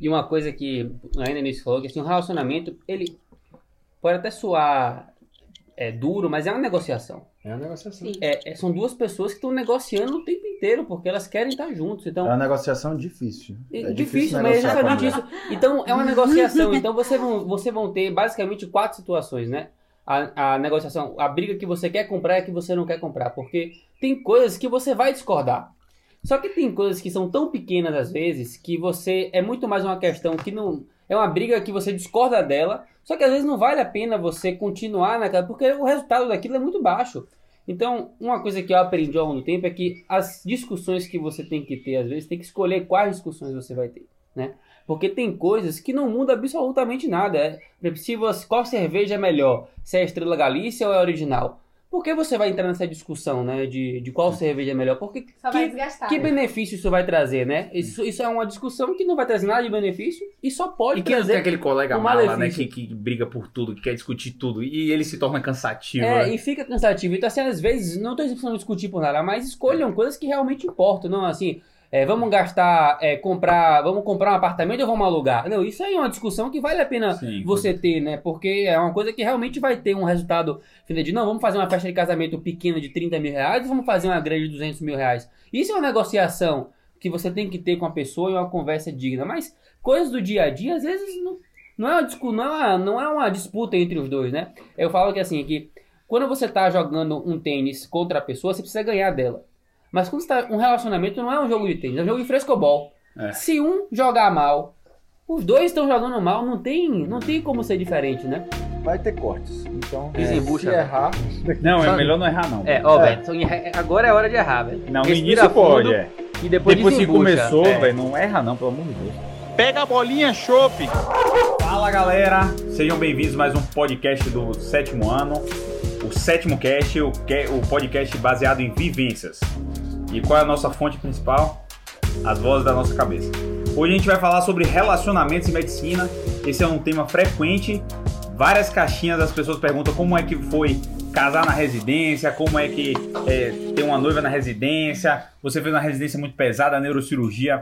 E uma coisa que ainda nisso falou, que assim, um relacionamento, ele pode até soar é, duro, mas é uma negociação. É uma negociação. É, é, são duas pessoas que estão negociando o tempo inteiro, porque elas querem estar juntos. Então, É uma negociação difícil. é É difícil, mas é a justamente mulher. isso. Então, é uma negociação. Então, você vão, você vão ter basicamente quatro situações, né? A, a negociação, a briga que você quer comprar é a que você não quer comprar. Porque tem coisas que você vai discordar. Só que tem coisas que são tão pequenas às vezes que você. É muito mais uma questão que não. É uma briga que você discorda dela. Só que às vezes não vale a pena você continuar naquela. Porque o resultado daquilo é muito baixo. Então, uma coisa que eu aprendi ao longo do tempo é que as discussões que você tem que ter, às vezes, tem que escolher quais discussões você vai ter, né? Porque tem coisas que não mudam absolutamente nada. É, se você, qual cerveja é melhor? Se é a Estrela Galícia ou é a original? Por que você vai entrar nessa discussão, né? De, de qual cerveja é melhor? Porque Só vai que, desgastar. que né? benefício isso vai trazer, né? Isso, isso é uma discussão que não vai trazer nada de benefício e só pode E quem não trazer tem aquele colega um mala, né? Que, que briga por tudo, que quer discutir tudo. E ele se torna cansativo. É, né? e fica cansativo. Então, assim, às vezes, não estou de discutir por nada, mas escolham coisas que realmente importam. Não, assim, é, vamos gastar, é, comprar, vamos comprar um apartamento ou vamos alugar? Não, isso aí é uma discussão que vale a pena Sim, você ter, né? Porque é uma coisa que realmente vai ter um resultado final de, não, vamos fazer uma festa de casamento pequena de 30 mil reais e vamos fazer uma grande de 200 mil reais. Isso é uma negociação que você tem que ter com a pessoa e uma conversa digna. Mas coisas do dia a dia, às vezes, não, não, é, uma, discu- não, é, uma, não é uma disputa entre os dois, né? Eu falo que assim, que quando você tá jogando um tênis contra a pessoa, você precisa ganhar dela. Mas quando você tá, um relacionamento não é um jogo de tênis, é um jogo de frescobol. É. Se um jogar mal, os dois estão jogando mal, não tem, não tem como ser diferente, né? Vai ter cortes. Então, Desembucha, se velho. errar... Não, é melhor não errar, não. É, ó, É. velho, em- agora é hora de errar, velho. Não, no início pode, fundo é. E depois, Depois que começou, É. velho, não erra não, pelo amor de Deus. Pega a bolinha, chope. Fala galera, sejam bem-vindos a mais um podcast do sétimo ano, o sétimo cast, o, o podcast baseado em vivências. E qual é a nossa fonte principal? As vozes da nossa cabeça. Hoje a gente vai falar sobre relacionamentos e medicina. Esse é um tema frequente. Várias caixinhas as pessoas perguntam como é que foi casar na residência, como é que é, ter uma noiva na residência. Você fez uma residência muito pesada, neurocirurgia,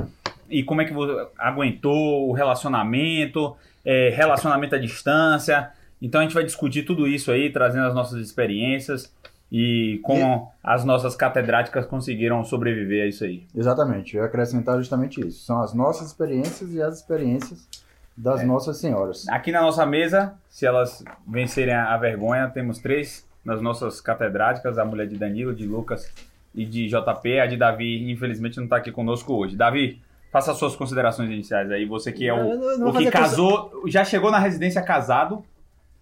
e como é que você aguentou o relacionamento, é, relacionamento à distância. Então a gente vai discutir tudo isso aí, trazendo as nossas experiências e como as nossas catedráticas conseguiram sobreviver a isso aí. Exatamente, eu ia acrescentar justamente isso. São as nossas experiências e as experiências das nossas senhoras. Aqui na nossa mesa, se elas vencerem a vergonha, temos três das nossas catedráticas, a mulher de Danilo, de Lucas e de JP. A de Davi, infelizmente, não está aqui conosco hoje. Davi, faça as suas considerações iniciais aí. Você que é o, não- não o que casou, já chegou na residência casado,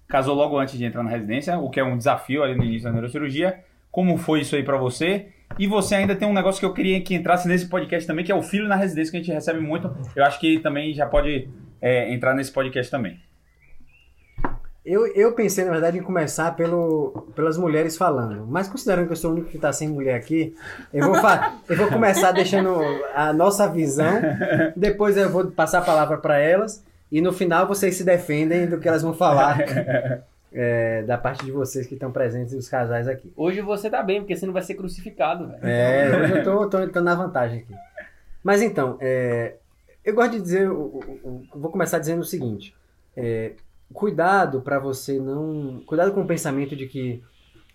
casou logo antes de entrar na residência, o que é um desafio ali no início da neurocirurgia. Como foi isso aí pra você? E você ainda tem um negócio que eu queria que entrasse nesse podcast também, que é o filho na residência, que a gente recebe muito. Eu acho que também já pode é, entrar nesse podcast também. Eu, eu pensei, na verdade, em começar pelo, pelas mulheres falando. Mas considerando que eu sou o único que está sem mulher aqui, eu vou, eu vou começar deixando a nossa visão. Depois eu vou passar a palavra para elas. E no final vocês se defendem do que elas vão falar é, da parte de vocês que estão presentes e os casais aqui. Hoje você tá bem, porque você não vai ser crucificado, velho. É, hoje eu tô, tô, tô na vantagem aqui. Mas então, é, eu gosto de dizer, o- o- o- vou começar dizendo o seguinte: é, cuidado para você não, cuidado com o pensamento de que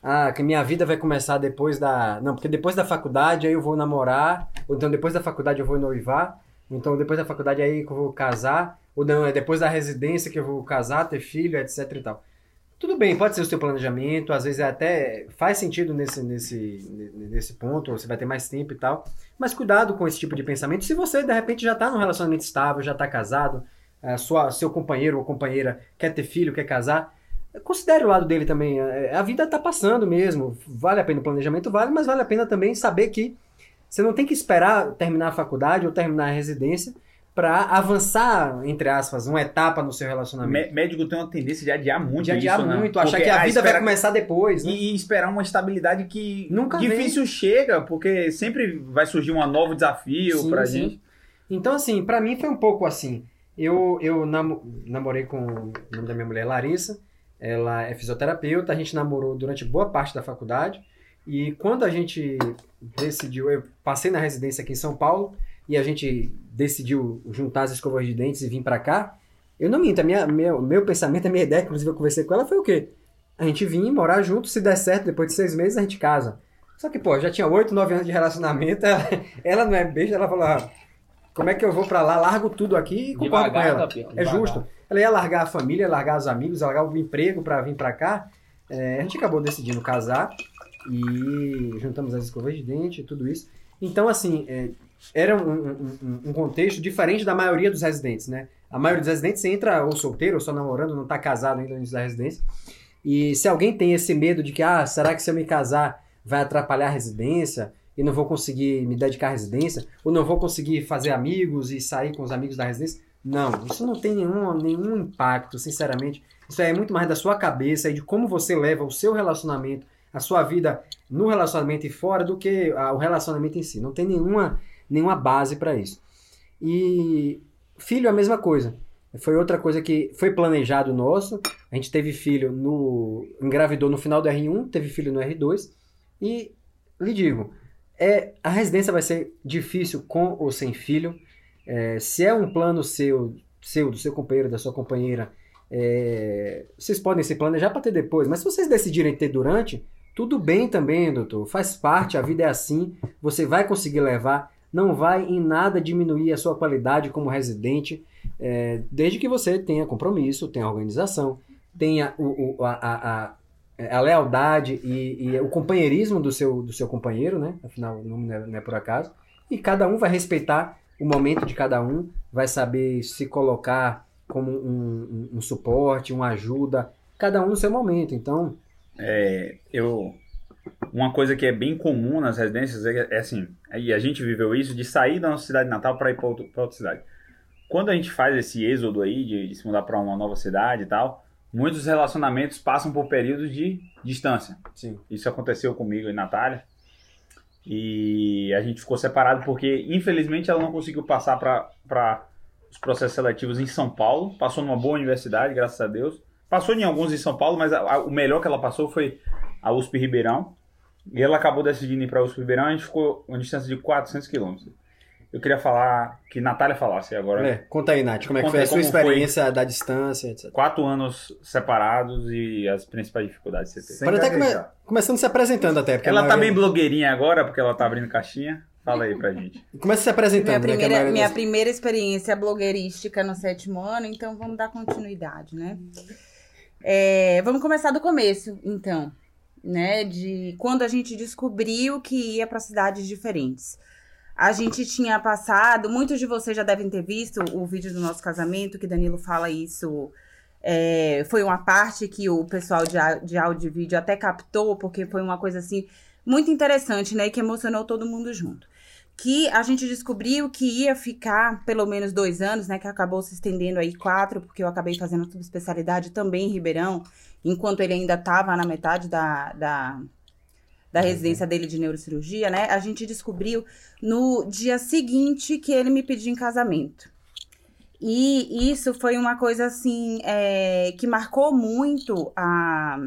ah, que minha vida vai começar depois da, não, porque depois da faculdade aí eu vou namorar, ou então depois da faculdade eu vou noivar, ou então depois da faculdade aí que eu vou casar, ou não, é depois da residência que eu vou casar, ter filho, etc e tal. Tudo bem, pode ser o seu planejamento, às vezes é até faz sentido nesse, nesse, nesse ponto, você vai ter mais tempo e tal. Mas cuidado com esse tipo de pensamento. Se você, de repente, já está num relacionamento estável, já está casado, sua, seu companheiro ou companheira quer ter filho, quer casar, considere o lado dele também. É, A vida está passando mesmo. Vale a pena o planejamento, vale, mas vale a pena também saber que você não tem que esperar terminar a faculdade ou terminar a residência para avançar, entre aspas, uma etapa no seu relacionamento. Mé- Médico tem uma tendência de adiar muito de adiar isso, né? muito, achar Porque, que a ah, vida vai espera- começar depois, né? E, esperar uma estabilidade que Nunca difícil chega, porque sempre vai surgir um novo desafio Sim, pra sim. gente. Então, assim, pra mim foi um pouco assim. Eu, eu namo- namorei com o nome da minha mulher, Larissa. Ela é fisioterapeuta. A gente namorou durante boa parte da faculdade. E quando a gente decidiu, eu passei na residência aqui em São Paulo. E a gente decidiu juntar as escovas de dentes e vir pra cá, eu não minto, a minha, meu, meu pensamento, a minha ideia, inclusive eu conversei com ela, foi o quê? A gente vir morar junto, se der certo, depois de seis meses a gente casa. Só que, pô, já tinha oito, nove anos de relacionamento, ela, ela não é besta, ela falou, ah, como é que eu vou pra lá, largo tudo aqui e concordo com ela. É devagar. justo. Ela ia largar a família, largar os amigos, largar o emprego pra vir pra cá. É, a gente acabou decidindo casar e juntamos as escovas de dente e tudo isso. Então, assim, é, era um, um- um- contexto diferente da maioria dos residentes, né? A maioria dos residentes entra ou solteiro, ou só namorando, não tá casado ainda início da residência. E se alguém tem esse medo de que, ah, será que se eu me casar vai atrapalhar a residência e não vou conseguir me dedicar à residência, ou não vou conseguir fazer amigos e sair com os amigos da residência? Não, isso não tem nenhum, nenhum impacto, sinceramente. Isso é muito mais da sua cabeça e de como você leva o seu relacionamento, a sua vida no relacionamento e fora do que ah, o relacionamento em si. Não tem nenhuma, nenhuma base para isso. E filho é a mesma coisa. Foi outra coisa que foi planejado nosso. A gente teve filho no. engravidou no final do R1, teve filho no R2. E lhe digo, é, a residência vai ser difícil com ou sem filho. É, se é um plano seu, seu, do seu companheiro, da sua companheira, é, vocês podem se planejar para ter depois. Mas se vocês decidirem ter durante, tudo bem também, doutor. Faz parte, a vida é assim. Você vai conseguir levar. Não vai em nada diminuir a sua qualidade como residente, é, desde que você tenha compromisso, tenha organização, tenha o, o- a, a- a- a lealdade e, e o companheirismo do seu, do seu companheiro, né? Afinal, não é, não é por acaso. E cada um vai respeitar o momento de cada um, vai saber se colocar como um, um- um suporte, uma ajuda, cada um no seu momento. Então, É, eu uma coisa que é bem comum nas residências é, é assim, aí a gente viveu isso de sair da nossa cidade natal para ir para outra cidade. Quando a gente faz esse êxodo aí de, de se mudar para uma nova cidade e tal, muitos relacionamentos passam por períodos de distância. sim. Isso aconteceu comigo e Natália. E a gente ficou separado porque, infelizmente, ela não conseguiu passar para os processos seletivos em São Paulo. Passou numa boa universidade, graças a Deus. Passou em alguns em São Paulo, mas a- a- o melhor que ela passou foi a USP Ribeirão. E ela acabou decidindo ir para USP Ribeirão. A gente ficou uma distância de 400 quilômetros. Eu queria falar, que Natália falasse agora. É, conta aí, Nath, como é que foi a sua experiência da distância, etc. Quatro anos separados e as principais dificuldades que você teve. Pode até come- começando se apresentando até, porque Ela tá bem blogueirinha agora, porque ela tá abrindo caixinha. Fala aí pra gente. Começa se apresentando, Minha né? a primeira, maioria minha das- primeira experiência blogueirística no sétimo ano, então vamos dar continuidade, né? É, vamos começar do começo, então, né? De quando a gente descobriu que ia para cidades diferentes. A gente tinha passado, muitos de vocês já devem ter visto o vídeo do nosso casamento, que Danilo fala isso. é, foi uma parte que o pessoal de, de áudio e vídeo até captou, porque foi uma coisa assim muito interessante, né? Que emocionou todo mundo junto que a gente descobriu que ia ficar pelo menos dois anos, né? Que acabou se estendendo aí quatro, porque eu acabei fazendo subespecialidade também em Ribeirão, enquanto ele ainda estava na metade da, da, da residência dele de neurocirurgia, né? A gente descobriu no dia seguinte que ele me pediu em casamento. E isso foi uma coisa assim é, que marcou muito a,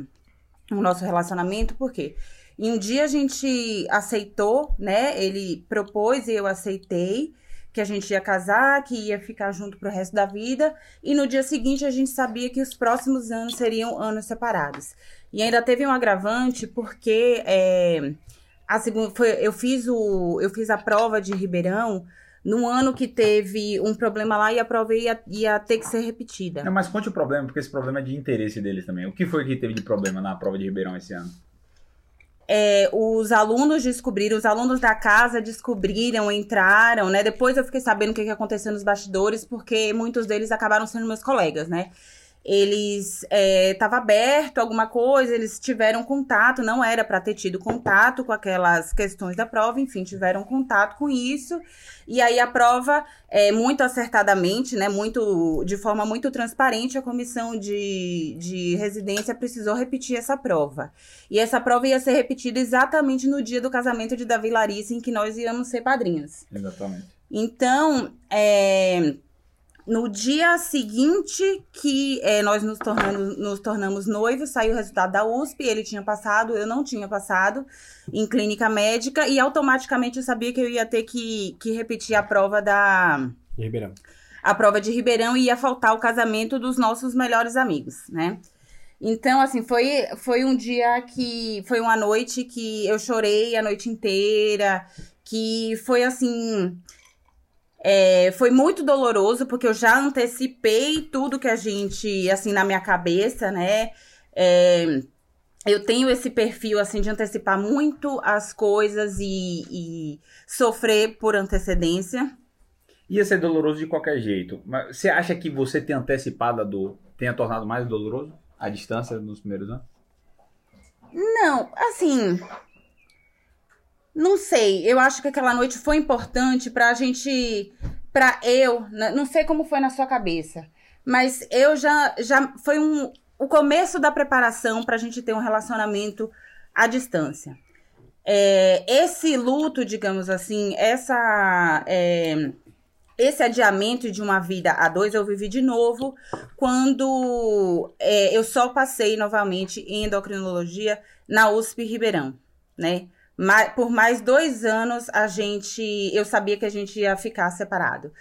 o nosso relacionamento, porque e um dia a gente aceitou, né? Ele propôs e eu aceitei que a gente ia casar, que ia ficar junto pro resto da vida. E no dia seguinte a gente sabia que os próximos anos seriam anos separados. E ainda teve um agravante porque é, a segunda foi eu fiz o eu fiz a prova de Ribeirão num ano que teve um problema lá e a prova ia, ia ter que ser repetida. Não, mas conte o problema, porque esse problema é de interesse deles também. O que foi que teve de problema na prova de Ribeirão esse ano? É, os alunos descobriram, os alunos da casa descobriram, entraram, né? Depois eu fiquei sabendo o que, que aconteceu nos bastidores, porque muitos deles acabaram sendo meus colegas, né? Eles estava aberto alguma coisa, eles tiveram contato, não era para ter tido contato com aquelas questões da prova, enfim, tiveram contato com isso. E aí a prova, é, muito acertadamente, né, muito de forma muito transparente, a comissão de, de residência precisou repetir essa prova. E essa prova ia ser repetida exatamente no dia do casamento de Davi Larissa, em que nós íamos ser padrinhos. Exatamente. Então, é, No dia seguinte que é, nós nos tornamos, nos tornamos noivos, saiu o resultado da USP, ele tinha passado, eu não tinha passado em clínica médica, e automaticamente eu sabia que eu ia ter que, que repetir a prova da. De Ribeirão. A prova de Ribeirão e ia faltar o casamento dos nossos melhores amigos, né? Então, assim, foi, foi um dia que. Foi uma noite que eu chorei a noite inteira, que foi assim. É, foi muito doloroso, porque eu já antecipei tudo que a gente, assim, na minha cabeça, né? É, eu tenho esse perfil, assim, de antecipar muito as coisas e, e sofrer por antecedência. Ia ser doloroso de qualquer jeito. Mas você acha que você ter antecipado a dor tenha tornado mais doloroso a distância nos primeiros anos? Não, assim. Não sei. Eu acho que aquela noite foi importante pra gente. Pra eu. né, Não sei como foi na sua cabeça. Mas eu já. já foi um, o começo da preparação pra gente ter um relacionamento à distância. É, esse luto, digamos assim, essa. é, esse adiamento de uma vida a dois eu vivi de novo quando é, eu só passei novamente em endocrinologia na USP Ribeirão, né? Por mais dois anos a gente, eu sabia que a gente ia ficar separado.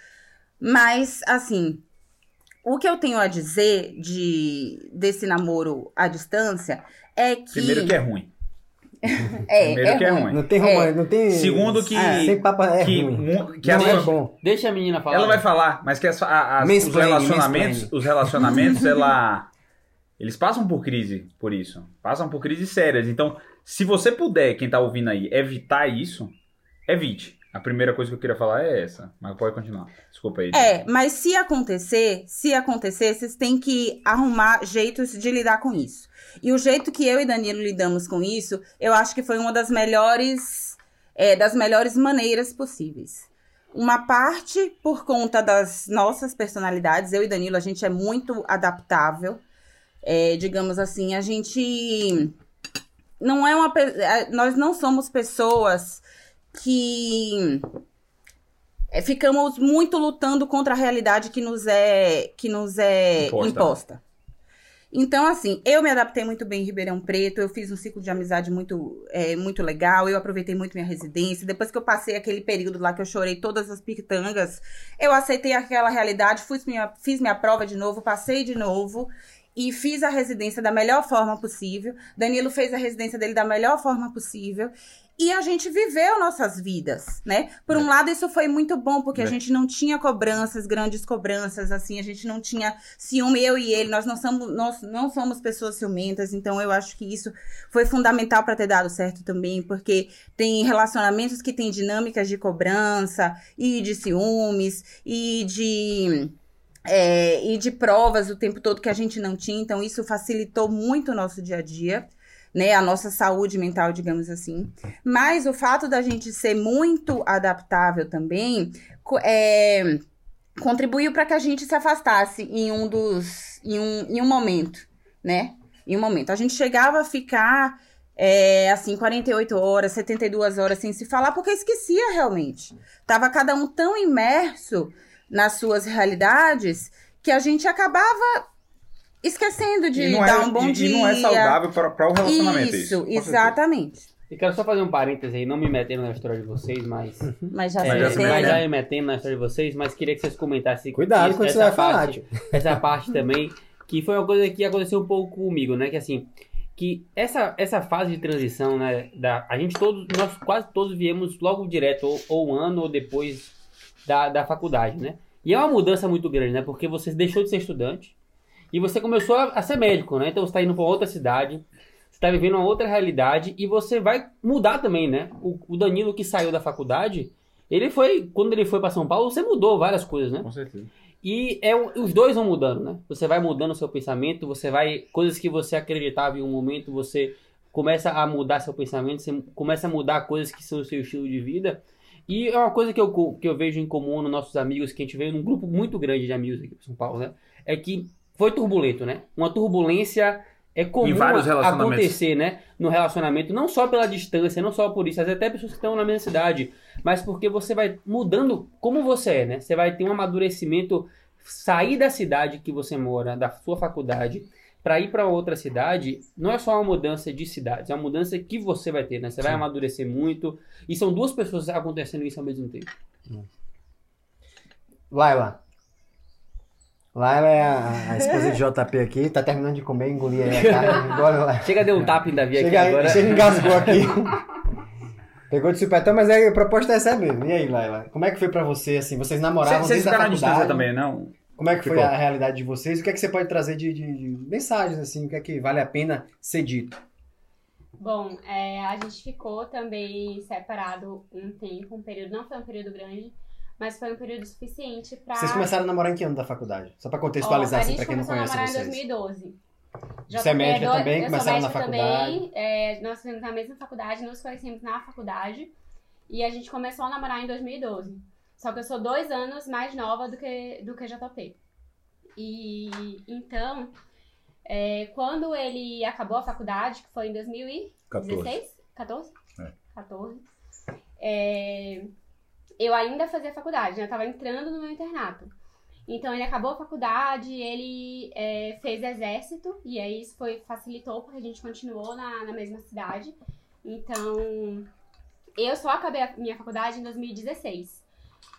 Mas, assim, o que eu tenho a dizer de desse namoro à distância é que. Primeiro que é ruim. é, Primeiro é que é ruim. ruim. Não tem romance, não tem. Segundo que- Ah, sem papo é que ruim. que não a é bom. Deixa a menina falar. Ela vai falar, mas que as, a- as- os relacionamentos, os relacionamentos, ela, eles passam por crise por isso, passam por crises sérias. Então, se você puder, quem tá ouvindo aí, evitar isso, evite. A primeira coisa que eu queria falar é essa, mas pode continuar. Desculpa aí. É, mas se acontecer, se acontecer, vocês têm que arrumar jeitos de lidar com isso. E o jeito que eu e Danilo lidamos com isso, eu acho que foi uma das melhores, é, das melhores maneiras possíveis. Uma parte por conta das nossas personalidades, eu e Danilo, a gente é muito adaptável. É, digamos assim, a gente não é uma, é, nós não somos pessoas que é, ficamos muito lutando contra a realidade que nos é que nos é Imposta. imposta. Então, assim, eu me adaptei muito bem em Ribeirão Preto, eu fiz um ciclo de amizade muito, é, muito legal, eu aproveitei muito minha residência. Depois que eu passei aquele período lá que eu chorei todas as pitangas, eu aceitei aquela realidade, fiz minha, fiz minha prova de novo, passei de novo e fiz a residência da melhor forma possível. Danilo fez a residência dele da melhor forma possível. E a gente viveu nossas vidas, né? Por um lado, isso foi muito bom, porque a É. gente não tinha cobranças, grandes cobranças, assim, a gente não tinha ciúme, eu e ele, nós não somos, nós não somos pessoas ciumentas, então eu acho que isso foi fundamental para ter dado certo também, porque tem relacionamentos que têm dinâmicas de cobrança e de ciúmes e de é, e de provas o tempo todo que a gente não tinha, então isso facilitou muito o nosso dia a dia, né, a nossa saúde mental, digamos assim. Mas o fato da gente ser muito adaptável também é, contribuiu para que a gente se afastasse em um dos em um, em um momento, né? Em um momento. A gente chegava a ficar é, assim 48 horas, 72 horas sem se falar porque esquecia realmente. Tava cada um tão imerso nas suas realidades que a gente acabava esquecendo de dar é, um bom e, dia. e não é saudável para o relacionamento Isso, isso. com certeza. exatamente. E quero só fazer um parêntese aí, não me metendo na história de vocês, mas. Mas já É, Mas já se se mas já me metendo na história de vocês, mas queria que vocês comentassem. Cuidado essa quando você vai falar, parte. Essa parte também, que foi uma coisa que aconteceu um pouco comigo, né? Que assim, que essa, essa fase de transição, né? Da, a gente todos, nós quase todos viemos logo direto, ou, ou um ano ou depois da, da faculdade, né? E é uma mudança muito grande, né? Porque você deixou de ser estudante e você começou a, a ser médico, né? Então você está indo para outra cidade, você está vivendo uma outra realidade e você vai mudar também, né? O, o Danilo que saiu da faculdade, ele foi, quando ele foi para São Paulo, você mudou várias coisas, né? Com certeza. E é, os dois vão mudando, né? Você vai mudando o seu pensamento, você vai. Coisas que você acreditava em um momento, você começa a mudar seu pensamento, você começa a mudar coisas que são o seu estilo de vida. E é uma coisa que eu, que eu vejo em comum nos nossos amigos, que a gente veio num grupo muito grande de amigos aqui em São Paulo, né? É que foi turbulento, né? Uma turbulência é comum acontecer, né? No relacionamento, não só pela distância, não só por isso, vezes até pessoas que estão na mesma cidade, mas porque você vai mudando como você é, né? Você vai ter um amadurecimento sair da cidade que você mora, da sua faculdade, para ir para outra cidade, não é só uma mudança de cidades, é uma mudança que você vai ter, né? Você vai Sim. amadurecer muito. E são duas pessoas acontecendo isso ao mesmo tempo. Laila. Laila é a, a esposa de JP aqui, tá terminando de comer, engolir aí a carne. Chega, deu um tapa em Davi aqui Chega, agora. chega engasgou aqui. Pegou de supetão, mas é, a proposta é essa mesmo. E aí, Laila? Como é que foi pra você, assim? Vocês namoravam Vocês desde a ficaram à distância também, não? Como é que foi Ficou. a realidade de vocês? O que é que você pode trazer de, de- de mensagens, assim? O que é que vale a pena ser dito? Bom, é, a gente ficou também separado um tempo, um período, não foi um período grande, mas foi um período suficiente pra. Vocês começaram a namorar em que ano da faculdade? Só pra Ó, contextualizar, a assim, gente pra quem não começou a conhece namorar vocês. em 2012. Você é médica dois- também? Começaram na faculdade? Também, é, nós fizemos na mesma faculdade, nos conhecemos na faculdade. E a gente começou a namorar em 2012. Só que eu sou dois anos mais nova do que, do que JP. E então, é, quando ele acabou a faculdade, que foi em 2016? 14? É. 14. É, eu ainda fazia faculdade, né? Eu tava entrando no meu internato. Então ele acabou a faculdade, ele é, fez exército, e aí isso foi, facilitou porque a gente continuou na, na mesma cidade. Então, eu só acabei a minha faculdade em 2016.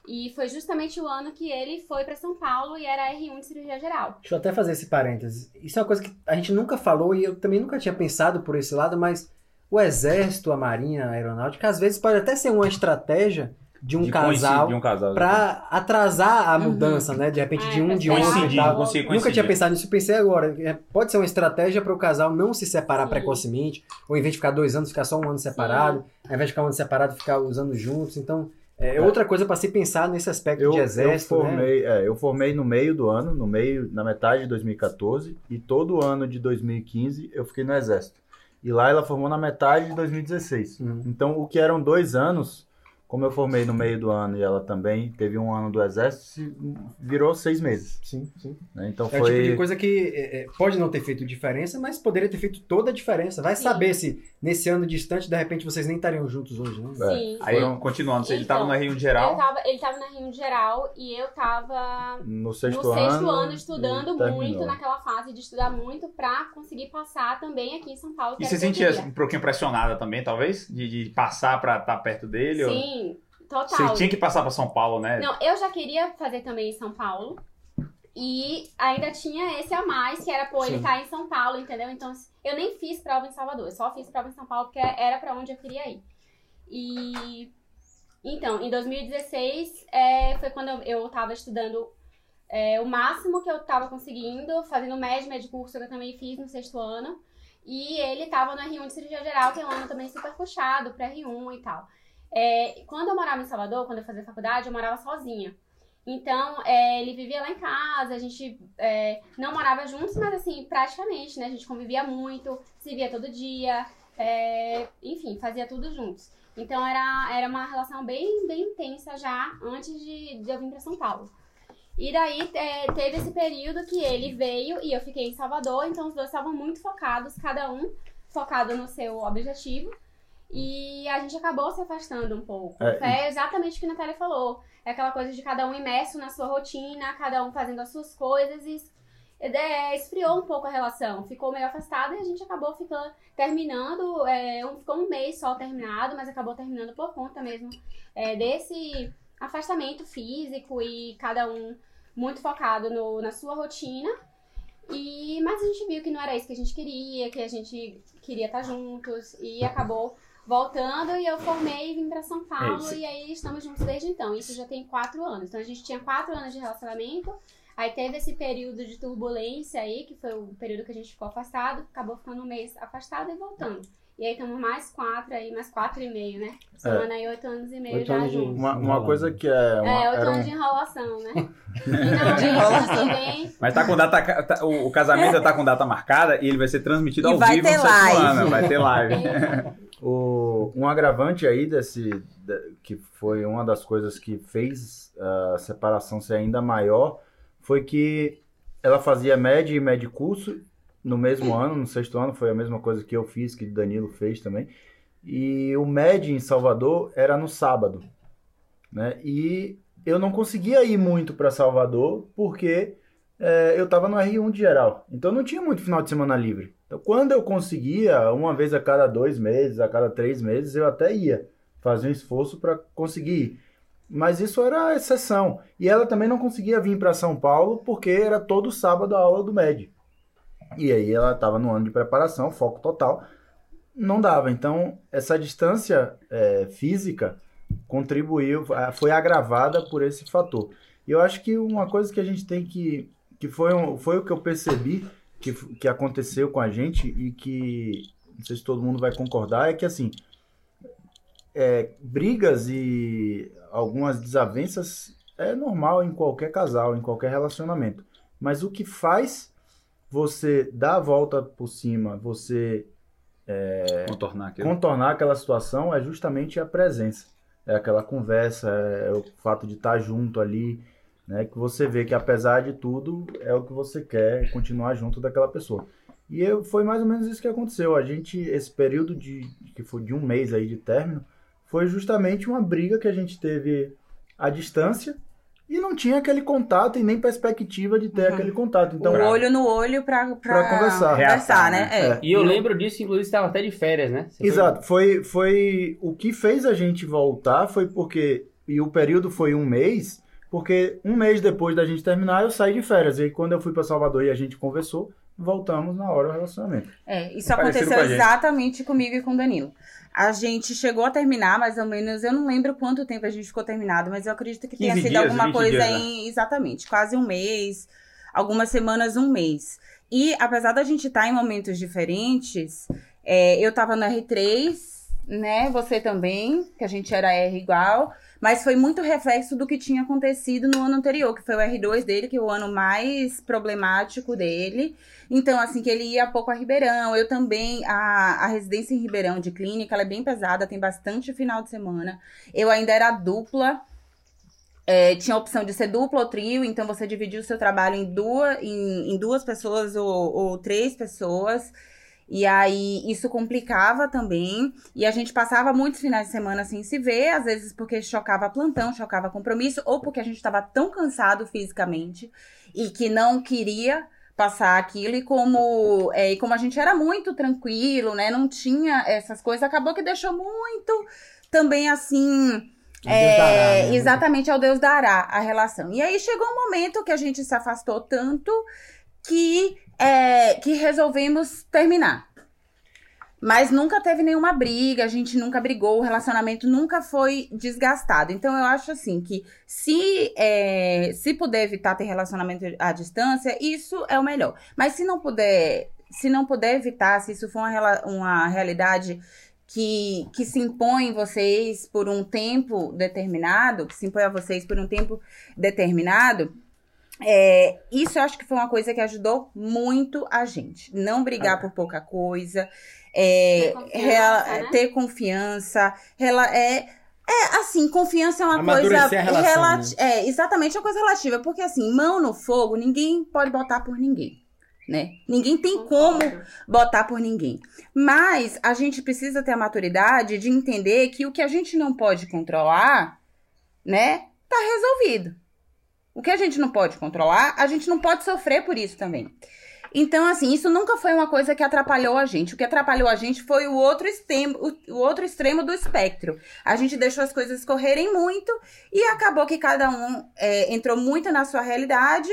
E foi justamente o ano que ele foi pra São Paulo e era R1 de cirurgia geral. Deixa eu até fazer esse parênteses. Isso é uma coisa que a gente nunca falou e eu também nunca tinha pensado por esse lado, mas o exército, a marinha, a aeronáutica, às vezes pode até ser uma estratégia de um De casal de um casal. pra atrasar a Uhum. mudança, né? De repente Ah, de um, de outro e tal. Nunca tinha pensado nisso, pensei agora. É, Pode ser uma estratégia para o casal não se separar Sim. precocemente, ou em vez de ficar dois anos, ficar só um ano separado, ao invés de ficar um ano separado, ficar os anos juntos. Então, é, É. outra coisa para se pensar nesse aspecto Eu, de eu exército, né? formei, é, eu formei no meio do ano, no meio, na metade de 2014, e todo ano de 2015 eu fiquei no exército. E lá ela formou na metade de 2016. Uhum. Então, o que eram dois anos, como eu formei no meio do ano e ela também teve um ano do exército, se- virou seis meses. Sim, sim. né? Então É o tipo de foi. coisa que é, é, pode não ter feito diferença, mas poderia ter feito toda a diferença. Vai Sim. saber se nesse ano distante, de repente, vocês nem estariam juntos hoje, né? É. Sim. Aí, Foram- continuando, você Então, estava no Rio de Eu geral. tava, ele tava na Rio de geral e eu tava No sexto, no sexto ano, ano estudando muito, naquela fase de estudar muito pra conseguir passar também aqui em São Paulo. E você sentia um pouquinho pressionada também, talvez? De, de passar pra estar perto dele? ou- Total. Você tinha que passar pra São Paulo, né? Não, eu já queria fazer também em São Paulo. E ainda tinha esse a mais, que era, pô, ele Sim. tá em São Paulo, entendeu? Então, eu nem fiz prova em Salvador, eu só fiz prova em São Paulo porque era pra onde eu queria ir. E. Então, em 2016 é, foi quando eu, eu tava estudando é, o máximo que eu tava conseguindo, fazendo médio, médio curso que eu também fiz no sexto ano. E ele tava no R1 de cirurgia geral, que é um ano também super puxado pra R1 e tal. É, quando eu morava em Salvador, quando eu fazia faculdade, eu morava sozinha. Então, é, ele vivia lá em casa, a gente é, não morava juntos, mas assim, praticamente, né? A gente convivia muito, se via todo dia, é, enfim, fazia tudo juntos. Então, era, era uma relação bem, bem intensa já antes de, de eu vir pra São Paulo. E daí, é, teve esse período que ele veio e eu fiquei em Salvador, então os dois estavam muito focados, cada um focado no seu objetivo. E a gente acabou se afastando um pouco. É, É, exatamente o que a Natália falou. É aquela coisa de cada um imerso na sua rotina, cada um fazendo as suas coisas e é, esfriou um pouco a relação. Ficou meio afastado e a gente acabou ficando, terminando. é, um, ficou um mês só terminado, mas acabou terminando por conta mesmo é, desse afastamento físico e cada um muito focado no, na sua rotina. E, mas a gente viu que não era isso que a gente queria, que a gente queria estar juntos e acabou voltando e eu formei e vim pra São Paulo isso. e aí estamos juntos desde então. Isso já tem quatro anos. Então a gente tinha quatro anos de relacionamento. Aí teve esse período de turbulência aí, que foi o período que a gente ficou afastado, acabou ficando um mês afastado e voltando. E aí estamos mais quatro aí, mais quatro e meio, né? Somando aí oito anos e meio Oito já juntos. Uma, uma coisa que é. Uma, É, oito anos um- de enrolação, né? Finalmente, enrolação. Mas tá com data. tá- o, o casamento já tá com data marcada e ele vai ser transmitido E ao vai vivo ter live. ano, Vai ter live. O, um agravante aí desse, da- que foi uma das coisas que fez a separação ser ainda maior, foi que ela fazia média e médio curso no mesmo ano, no sexto ano, foi a mesma coisa que eu fiz, que Danilo fez também. E o médio em Salvador era no sábado, né? E eu não conseguia ir muito para Salvador porque é, eu estava no R1 de geral. Então não tinha muito final de semana livre. Então quando eu conseguia, uma vez a cada dois meses, a cada três meses, eu até ia fazer um esforço para conseguir ir. Mas isso era exceção. E ela também não conseguia vir para São Paulo porque era todo sábado a aula do MED. E aí ela estava no ano de preparação, foco total. Não dava. Então, essa distância é, física contribuiu, foi agravada por esse fator. E eu acho que uma coisa que a gente tem que. que foi, um, foi o que eu percebi que, que aconteceu com a gente e que. Não sei se todo mundo vai concordar, é que assim. É, brigas e algumas desavenças é normal em qualquer casal, em qualquer relacionamento. Mas o que faz você dar a volta por cima, você é, Contornar contornar aquela situação é justamente a presença. É aquela conversa, é o fato de estar junto ali, né? Que você vê que apesar de tudo, é o que você quer, continuar junto daquela pessoa. E eu, foi mais ou menos isso que aconteceu. A gente, esse período de que foi de um mês aí de término, foi justamente uma briga que a gente teve à distância e não tinha aquele contato e nem perspectiva de ter Uhum. aquele contato. Então, o olho no olho Pra conversar. conversar, né? É. É. E eu lembro disso, inclusive, estava até de férias, né? Você foi- Exato, foi, foi o que fez a gente voltar foi porque e o período foi um mês, porque um mês depois da gente terminar eu saí de férias e aí, quando eu fui para Salvador e a gente conversou, voltamos na hora do relacionamento. É, isso Parecido aconteceu com exatamente comigo e com o Danilo. A gente chegou a terminar, mais ou menos, eu não lembro quanto tempo a gente ficou terminado, mas eu acredito que tenha 15 sido dias, alguma 20 coisa dias, né? em. Exatamente, quase um mês, algumas semanas, um mês. E apesar da gente estar em momentos diferentes, é, eu tava no R3, né? Você também, que a gente era R igual. Mas foi muito reflexo do que tinha acontecido no ano anterior, que foi o R2 dele, que é o ano mais problemático dele. Então, assim, que ele ia pouco a Ribeirão. Eu também, a, a residência em Ribeirão de clínica, ela é bem pesada, tem bastante final de semana. Eu ainda era dupla. é, tinha a opção de ser dupla ou trio, então você dividia o seu trabalho em duas, em, em duas pessoas ou, ou três pessoas. E aí isso complicava também. E a gente passava muitos finais de semana sem se ver, às vezes porque chocava plantão, chocava compromisso, ou porque a gente estava tão cansado fisicamente e que não queria passar aquilo. E como, é, e como a gente era muito tranquilo, né? Não tinha essas coisas, acabou que deixou muito também assim. É, dará, né? exatamente ao Deus dará a relação. E aí chegou um momento que a gente se afastou tanto que, é, que resolvemos terminar. Mas nunca teve nenhuma briga, a gente nunca brigou, o relacionamento nunca foi desgastado. Então eu acho assim que se, é, se puder evitar ter relacionamento à distância, isso é o melhor. Mas se não puder, se não puder evitar, se isso for uma, uma realidade que, que se impõe vocês por um tempo determinado, que se impõe a vocês por um tempo determinado, é, isso eu acho que foi uma coisa que ajudou muito a gente. Não brigar por pouca coisa, é, Ter confiança, rea- né? ter confiança, é, é assim, confiança é uma coisa Amadurecer a relação, relati- é exatamente uma coisa relativa, porque assim, mão no fogo, ninguém pode botar por ninguém, né? Ninguém tem como botar por ninguém. Mas a gente precisa ter a maturidade de entender que o que a gente não pode controlar, né, tá resolvido. O que a gente não pode controlar, a gente não pode sofrer por isso também. Então, assim, isso nunca foi uma coisa que atrapalhou a gente. O que atrapalhou a gente foi o outro extremo, o, outro extremo do espectro. A gente deixou as coisas correrem muito e acabou que cada um é, entrou muito na sua realidade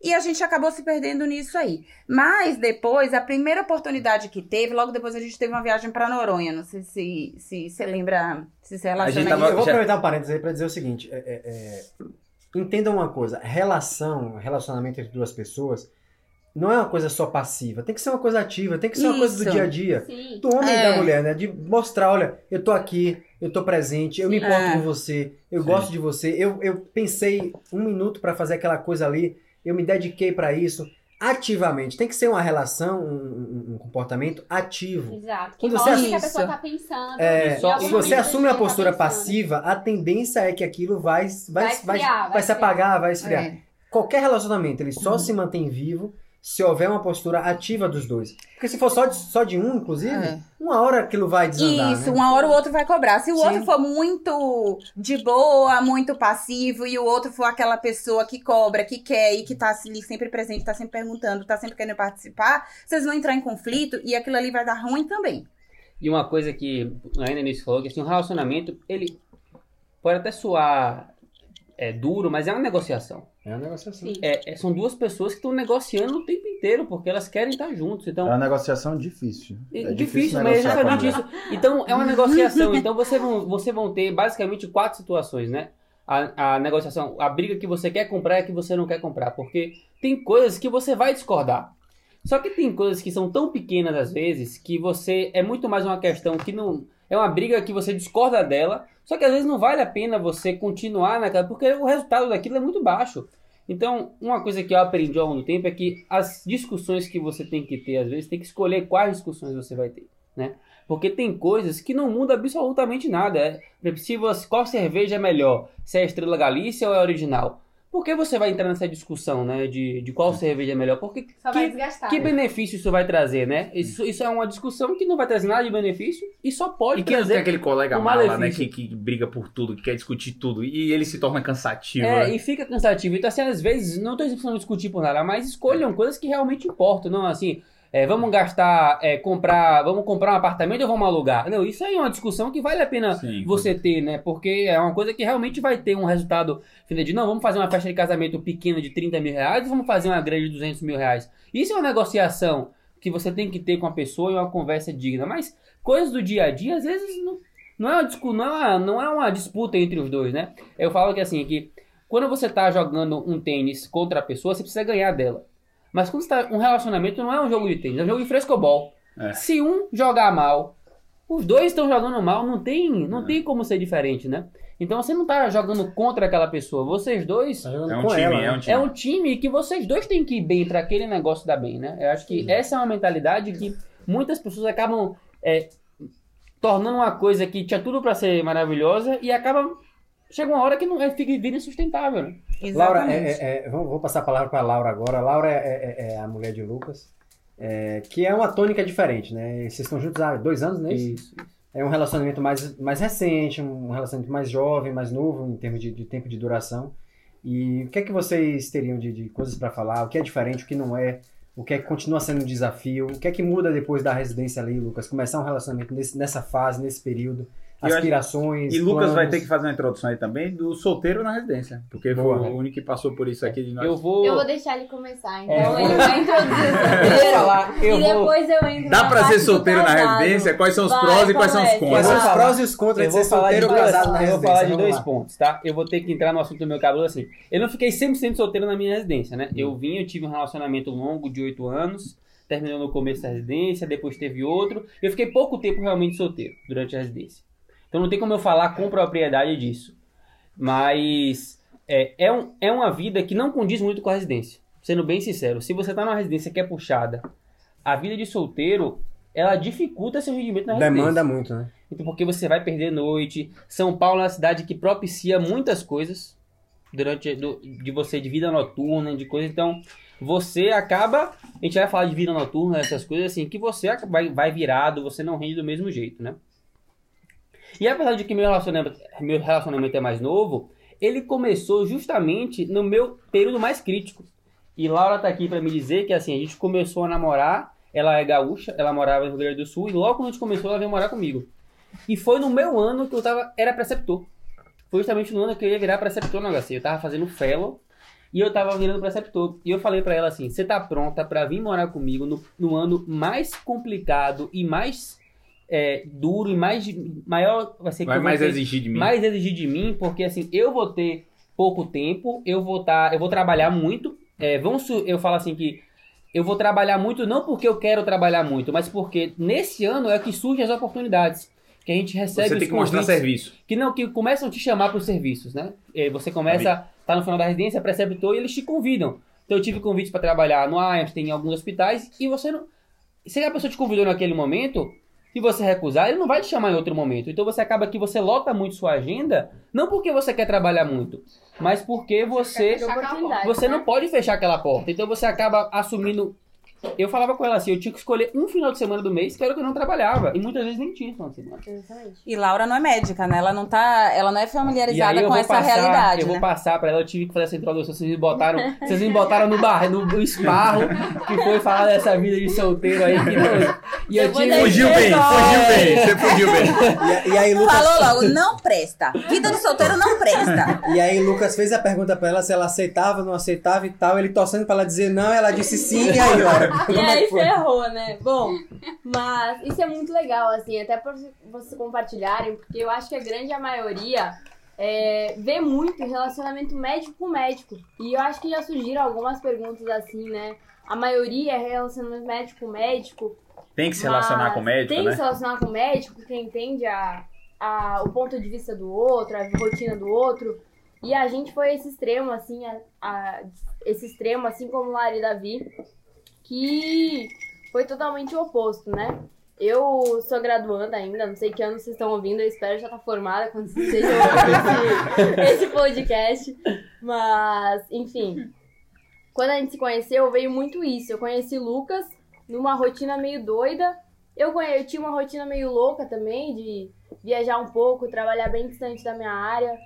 e a gente acabou se perdendo nisso aí. Mas depois, a primeira oportunidade que teve, logo depois a gente teve uma viagem pra Noronha. Não sei se se você lembra, se você relaciona gente isso. tava- Eu vou aproveitar um parênteses aí pra dizer o seguinte: é, é, é, entendam uma coisa, relação, relacionamento entre duas pessoas não é uma coisa só passiva, tem que ser uma coisa ativa, tem que ser uma coisa do Isso. dia a dia. Sim. Do homem e É. da mulher, né? De mostrar, olha, eu tô aqui, eu tô presente, eu me importo É. com você, eu Sim. gosto de você, eu, eu pensei um minuto pra fazer aquela coisa ali, eu me dediquei pra isso. Ativamente, tem que ser uma relação, um, um- comportamento ativo. Exato. Quando você mostra que a pessoa tá pensando. É, em só- se você assume a tá postura pensando. passiva, a tendência é que aquilo vai, vai, Vai esfriar, vai vai se apagar, vai esfriar. É. Qualquer relacionamento, ele só se mantém vivo se houver uma postura ativa dos dois. Porque se for só de, só de um, inclusive, É. uma hora aquilo vai desandar. Isso, né? uma hora o outro vai cobrar. Se o Sim. outro for muito de boa, muito passivo, e o outro for aquela pessoa que cobra, que quer e que tá ali sempre presente, tá sempre perguntando, tá sempre querendo participar, vocês vão entrar em conflito e aquilo ali vai dar ruim também. E uma coisa que ainda nisso falou, que assim, um relacionamento, ele pode até soar é, duro, mas é uma negociação. É uma negociação. É, é- são duas pessoas que estão negociando o tempo inteiro, porque elas querem estar juntos. É Então, uma negociação difícil. É É difícil, mas é mulher. isso. Então, é uma negociação. Então, você vão, você vão ter basicamente quatro situações, né? A, a negociação, a briga que você quer comprar é que você não quer comprar. Porque tem coisas que você vai discordar. Só que tem coisas que são tão pequenas às vezes que você. É muito mais uma questão que não. É uma briga que você discorda dela. Só que às vezes não vale a pena você continuar naquela. Porque o resultado daquilo é muito baixo. Então, uma coisa que eu aprendi ao longo do tempo é que as discussões que você tem que ter, às vezes, tem que escolher quais discussões você vai ter, né? Porque tem coisas que não mudam absolutamente nada. É, se você, qual cerveja é melhor? Se é a Estrela Galícia ou é a original? Por que você vai entrar nessa discussão, né? De, de qual cerveja é melhor? Porque Só vai que, desgastar. que né? benefício isso vai trazer, né? Isso, isso é uma discussão que não vai trazer nada de benefício e só pode E quem não trazer tem aquele colega um mala, né? Que, que briga por tudo, que quer discutir tudo. E ele se torna cansativo. É, né? e fica cansativo. Então, assim, às vezes, não tô precisando discutir por nada, mas escolham coisas que realmente importam. Não, assim, é, vamos gastar, é, comprar, vamos comprar um apartamento ou vamos alugar? Não, isso aí é uma discussão que vale a pena Sim. você ter, né? Porque é uma coisa que realmente vai ter um resultado final de, não, vamos fazer uma festa de casamento pequena de 30 mil reais vamos fazer uma grande de 200 mil reais. Isso é uma negociação que você tem que ter com a pessoa e uma conversa digna. Mas coisas do dia a dia, às vezes, não, não, é, uma, discu- não, é uma, não é uma disputa entre os dois, né? Eu falo que assim, que quando você tá jogando um tênis contra a pessoa, você precisa ganhar dela. Mas quando você tá, um relacionamento não é um jogo de tênis, é um jogo de frescobol. É. Se um jogar mal, os dois estão jogando mal, não tem, É. não tem como ser diferente, né? Então você não tá jogando contra aquela pessoa, vocês dois Tá É um com time, ela, é né? um time. é um time que vocês dois têm que ir bem para aquele negócio dar bem, né? Eu acho que essa é uma mentalidade que muitas pessoas acabam é, tornando uma coisa que tinha tudo para ser maravilhosa e acaba chega uma hora que não é, fica vira insustentável. Né? Laura, é, é, é, vamos- vou passar a palavra para a Laura agora. Laura é, é- é a mulher de Lucas, é, que é uma tônica diferente, né? Vocês estão juntos há dois anos, né? Isso. É um relacionamento mais, mais recente, um relacionamento mais jovem, mais novo em termos de, de tempo de duração. E o que é que vocês teriam de, de coisas para falar? O que é diferente, o que não é? O que é que continua sendo um desafio? O que é que muda depois da residência ali, Lucas? Começar um relacionamento nesse- nessa fase, nesse período? E eu acho- Aspirações, E Lucas vai planos? ter que fazer uma introdução aí também do solteiro na residência. Porque foi Boa. o único que passou por isso aqui de nós. Eu vou Eu vou deixar ele começar, então É. ele vai introduzir o eu solteiro. eu e vou depois eu entro Dá pra ser solteiro na residência? Quais são os Vai, prós e quais são os comece. Quais contras? são vou os prós e os contras eu de vou ser falar de solteiro ou casado na eu vou residência? falar de dois pontos, tá? Eu vou ter que entrar no assunto do meu cabelo assim. Eu não fiquei 100% solteiro na minha residência, né? Eu vim, eu tive um relacionamento longo de 8 anos, terminou no começo da residência, depois teve outro. Eu fiquei pouco tempo realmente solteiro durante a residência. Então não tem como eu falar com propriedade disso. Mas é, é, um, é uma vida que não condiz muito com a residência. Sendo bem sincero, se você tá numa residência que é puxada, a vida de solteiro, ela dificulta seu rendimento na residência. Demanda muito, né? Então, porque você vai perder noite. São Paulo é uma cidade que propicia muitas coisas durante do- de você de vida noturna, de coisa. Então, você acaba. A gente vai falar de vida noturna, essas coisas assim, que você vai, vai virado, você não rende do mesmo jeito, né? E apesar de que meu relacionamento, meu relacionamento é mais novo, ele começou justamente no meu período mais crítico. E Laura tá aqui pra me dizer que assim, a gente começou a namorar, ela é gaúcha, ela morava no Rio Grande do Sul, e logo quando a gente começou, ela veio morar comigo. E foi no meu ano que eu tava, era preceptor. Foi justamente no ano que eu ia virar preceptor no HC. Eu tava fazendo fellow e eu tava virando preceptor. E eu falei pra ela assim: você tá pronta pra vir morar comigo no, no ano mais complicado e mais é, duro e mais maior vai ser que Vai mais ter- exigir de mim. mais exigir de mim, porque assim, eu vou ter pouco tempo, eu vou tá, eu vou trabalhar muito. É, vamos, eu falo assim que eu vou trabalhar muito não porque eu quero trabalhar muito, mas porque nesse ano é que surgem as oportunidades. Que a gente recebe Você tem que mostrar serviço. que não que começam a te chamar para os serviços, né? Eh, Você começa, tá no final da residência, é preceptor e eles te convidam. Então eu tive convites para trabalhar no Einstein, em alguns hospitais e você não, se a pessoa te convidou naquele momento, Se você recusar, ele não vai te chamar em outro momento. Então você acaba que você lota muito sua agenda, não porque você quer trabalhar muito, mas porque você você né? não pode fechar aquela porta. Então você acaba assumindo. Eu falava com ela assim, eu tinha que escolher um final de semana do mês que era o que eu não trabalhava. E muitas vezes nem tinha final de semana. Exatamente. E Laura não é médica, né? Ela não tá, ela não é E aí familiarizada eu com vou essa passar, realidade, eu vou né? passar pra ela, eu tive que fazer essa introdução. Vocês me botaram, vocês me botaram no bar, no, no esparro, que foi falar dessa vida de solteiro aí. Que e eu Depois tive. Fugiu bem, fugiu bem, você fugiu bem. E, e aí, Lucas, Falou logo, não presta. Vida de solteiro não presta. e aí Lucas fez a pergunta pra ela se ela aceitava, não aceitava e tal. Ele torcendo pra ela dizer não, ela disse sim. E aí, Laura? E é aí ferrou, né? Bom, mas isso é muito legal, assim, até por vocês compartilharem, porque eu acho que a grande maioria é, vê muito relacionamento médico com médico. E eu acho que já surgiram algumas perguntas assim, né? A maioria é relacionamento médico com médico. Tem que se relacionar com o médico, Tem né? que se relacionar com o médico, que entende a, a, o ponto de vista do outro, a rotina do outro. E a gente foi esse extremo, assim, a, a- esse extremo, assim como Lara e Davi, que foi totalmente o oposto, né? Eu sou graduanda ainda, não sei que ano vocês estão ouvindo, eu espero já estar formada quando vocês estejam ouvindo esse, esse podcast. Mas, enfim, quando a gente se conheceu, veio muito isso. Eu conheci Lucas numa rotina meio doida. Eu, eu tinha uma rotina meio louca também, de viajar um pouco, trabalhar bem distante da minha área.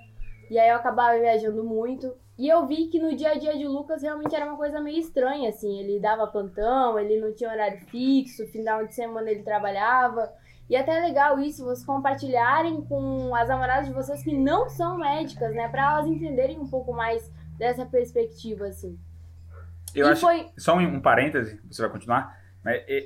E aí eu acabava viajando muito. E eu vi que no dia a dia de Lucas realmente era uma coisa meio estranha, assim. Ele dava plantão, ele não tinha horário fixo, final de semana ele trabalhava. E até é legal isso, vocês compartilharem com as namoradas de vocês que não são médicas, né? Pra elas entenderem um pouco mais dessa perspectiva, assim. Eu e acho, foi. só um, um parêntese, você vai continuar.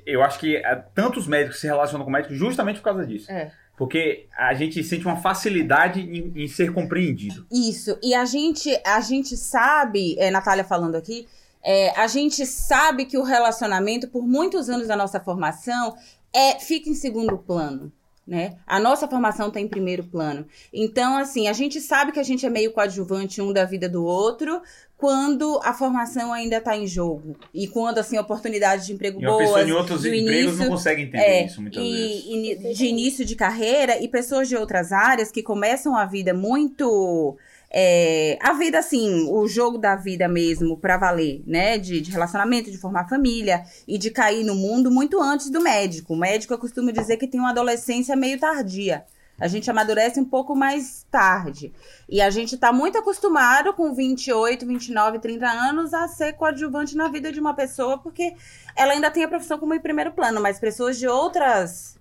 Eu acho que ah, tantos médicos se relacionam com médicos justamente por causa disso. É. Porque a gente sente uma facilidade em, em ser compreendido. Isso. E a gente, a gente sabe, é, Natália falando aqui, é, a gente sabe que o relacionamento, por muitos anos da nossa formação, é, fica em segundo plano. Né? A nossa formação está em primeiro plano. Então, assim, a gente sabe que a gente é meio coadjuvante um da vida do outro quando a formação ainda está em jogo. E quando, assim, oportunidades de emprego E uma pessoa boas, em outros empregos início, não consegue entender é, isso muitas vezes. e, e de início de carreira e pessoas de outras áreas que começam a vida muito é, a vida assim, o jogo da vida mesmo pra valer, né, de, de relacionamento, de formar família e de cair no mundo muito antes do médico. O médico eu costumo dizer que tem uma adolescência meio tardia. A gente amadurece um pouco mais tarde. E a gente tá muito acostumado com 28, 29, 30 anos a ser coadjuvante na vida de uma pessoa, porque ela ainda tem a profissão como em primeiro plano, mas pessoas de outras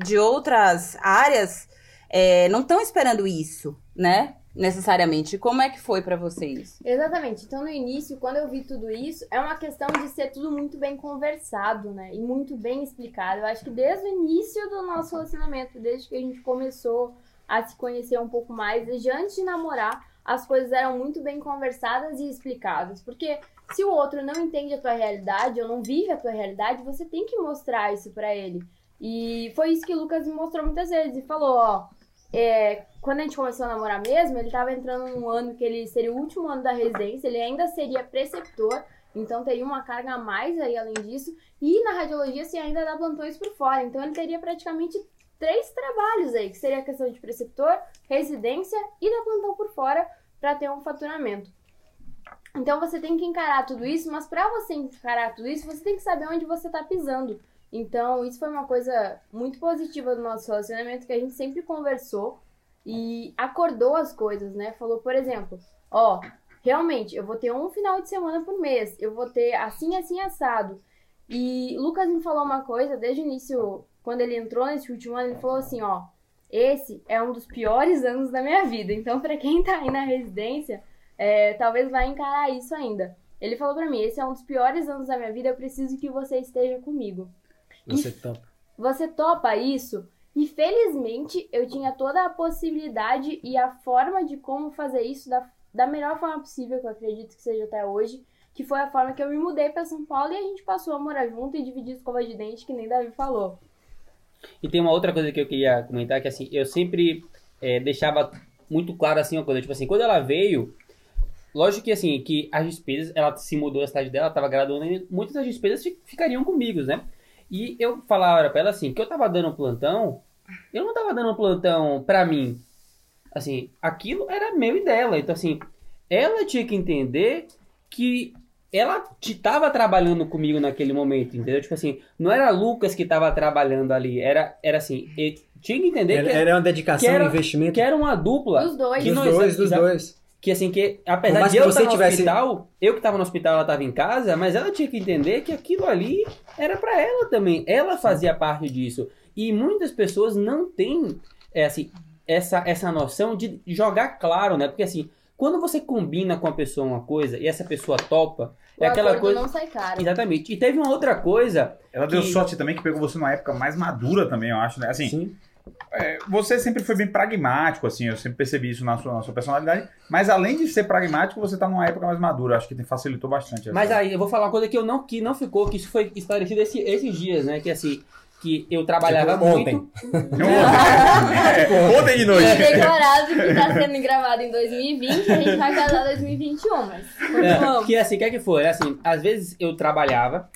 de outras áreas é, não estão esperando isso, né? Necessariamente. Como é que foi pra vocês? Exatamente. Então, no início, quando eu vi tudo isso, é uma questão de ser tudo muito bem conversado, né? E muito bem explicado. Eu acho que desde o início do nosso relacionamento, desde que a gente começou a se conhecer um pouco mais, desde antes de namorar, as coisas eram muito bem conversadas e explicadas. Porque se o outro não entende a tua realidade ou não vive a tua realidade, você tem que mostrar isso pra ele. E foi isso que o Lucas me mostrou muitas vezes. E falou, ó, é, quando a gente começou a namorar mesmo, ele tava entrando num ano que ele seria o último ano da residência, ele ainda seria preceptor, então teria uma carga a mais aí além disso. E na radiologia você ainda dá plantões por fora, então ele teria praticamente três trabalhos aí, que seria a questão de preceptor, residência e dar plantão por fora para ter um faturamento. Então você tem que encarar tudo isso, mas para você encarar tudo isso, você tem que saber onde você tá pisando. Então, isso foi uma coisa muito positiva do nosso relacionamento que a gente sempre conversou e acordou as coisas, né? Falou, por exemplo, ó, realmente, eu vou ter um final de semana por mês, eu vou ter assim, assim, assado. E Lucas me falou uma coisa desde o início, quando ele entrou nesse último ano, ele falou assim, ó, esse é um dos piores anos da minha vida. Então, pra quem tá aí na residência, é, talvez vai encarar isso ainda. Ele falou pra mim, esse é um dos piores anos da minha vida, eu preciso que você esteja comigo. Você topa. Você topa isso? E felizmente eu tinha toda a possibilidade e a forma de como fazer isso da, da melhor forma possível, que eu acredito que seja até hoje, que foi a forma que eu me mudei para São Paulo e a gente passou a morar junto e dividir escova de dente, que nem Davi falou. E tem uma outra coisa que eu queria comentar, que assim, eu sempre é, deixava muito claro assim uma coisa, tipo assim, quando ela veio, lógico que assim, que as despesas, ela se mudou da cidade dela, ela tava graduando, e muitas das despesas fi- ficariam comigo, né? E eu falava pra ela assim, que eu tava dando um plantão, eu não tava dando um plantão pra mim. Assim, aquilo era meu e dela. Então, assim, ela tinha que entender que ela estava trabalhando comigo naquele momento, entendeu? Tipo assim, não era Lucas que estava trabalhando ali, era, era assim, tinha que entender Era, que, era uma dedicação, que era- um investimento que era uma dupla. Dos dois. que dos não- dois, dos exa- dois. Que assim, que apesar de que eu você estar no tivesse- hospital, eu que estava no hospital, ela estava em casa, mas ela tinha que entender que aquilo ali era para ela também. Ela fazia parte disso. E muitas pessoas não têm é, assim, essa, essa noção de jogar claro, né? Porque assim, quando você combina com a pessoa uma coisa e essa pessoa topa, O é aquela coisa. não sai caro. Exatamente. E teve uma outra coisa. Ela deu Que- sorte também que pegou você numa época mais madura também, eu acho, né? Assim, Sim. É, você sempre foi bem pragmático, assim, eu sempre percebi isso na sua, na sua personalidade, mas além de ser pragmático, você tá numa época mais madura, acho que te facilitou bastante. Mas essa- aí eu vou falar uma coisa que eu não que não ficou, que isso foi esclarecido esse- esses dias, né? Que assim, que eu trabalhava Tipo, muito. ontem. É, ontem de noite. É declarado que tá sendo gravado em 2020 e a gente vai casar em 2021, mas É, que assim, o que é que foi? Assim, às vezes eu trabalhava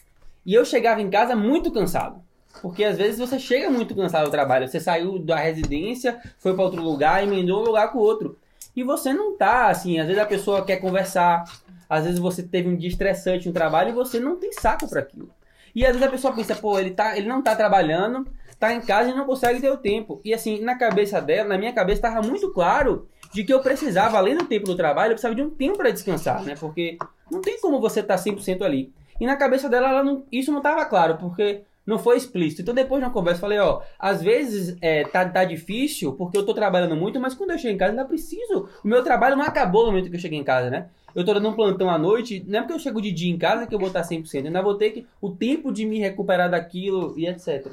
e eu chegava em casa muito cansado. Porque às vezes você chega muito cansado do trabalho. Você saiu da residência, foi para outro lugar, emendou um lugar com o outro. E você não tá, assim, às vezes a pessoa quer conversar, às vezes você teve um dia estressante no trabalho e você não tem saco para aquilo. E às vezes a pessoa pensa, pô, ele, tá, ele não tá trabalhando, tá em casa e não consegue ter o tempo. E assim, na cabeça dela, na minha cabeça, tava muito claro de que eu precisava, além do tempo do trabalho, eu precisava de um tempo para descansar, né? Porque não tem como você estar 100% ali. E na cabeça dela, ela não- isso não estava claro, porque não foi explícito. Então depois na conversa eu falei, ó, às vezes é, tá, tá difícil porque eu tô trabalhando muito, mas quando eu chego em casa ainda preciso. O meu trabalho não acabou no momento que eu cheguei em casa, né? Eu tô dando um plantão à noite, não é porque eu chego de dia em casa que eu vou estar 100%, eu ainda vou ter que, o tempo de me recuperar daquilo e etc.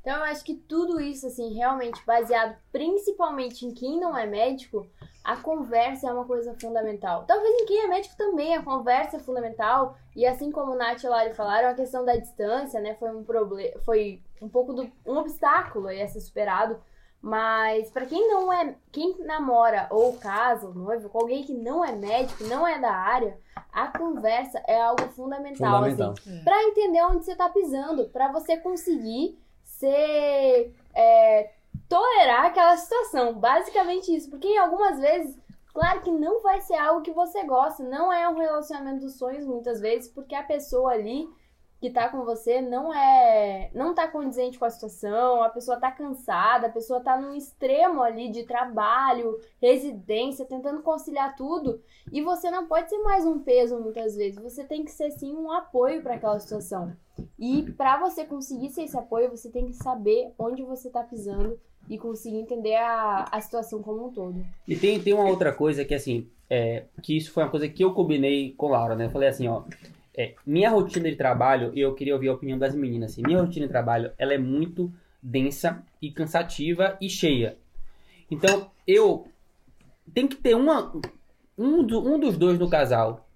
Então eu acho que tudo isso, assim, realmente baseado principalmente em quem não é médico, a conversa é uma coisa fundamental. Talvez em quem é médico também a conversa é fundamental. E assim como o Nath e o Lari falaram, a questão da distância, né, foi um problema, foi um pouco do um obstáculo aí a ser superado. Mas pra quem não é, quem namora ou casa, ou noivo, com alguém que não é médico, não é da área, a conversa é algo fundamental, Fundamental. assim, para entender onde você tá pisando, pra você conseguir ser é, tolerar aquela situação. Basicamente isso. Porque algumas vezes, claro que não vai ser algo que você gosta. Não é um relacionamento dos sonhos, muitas vezes, porque a pessoa ali que tá com você não é. não tá condizente com a situação, a pessoa tá cansada, a pessoa tá num extremo ali de trabalho, residência, tentando conciliar tudo. E você não pode ser mais um peso muitas vezes. Você tem que ser sim um apoio para aquela situação. E para você conseguir ser esse apoio, você tem que saber onde você tá pisando e conseguir entender a, a situação como um todo. E tem, tem uma outra coisa que, assim, é, que isso foi uma coisa que eu combinei com Laura, né? Eu falei assim, ó, é, minha rotina de trabalho, e eu queria ouvir a opinião das meninas, assim, minha rotina de trabalho, ela é muito densa e cansativa e cheia. Então, eu tem que ter uma, um, do- um dos dois no casal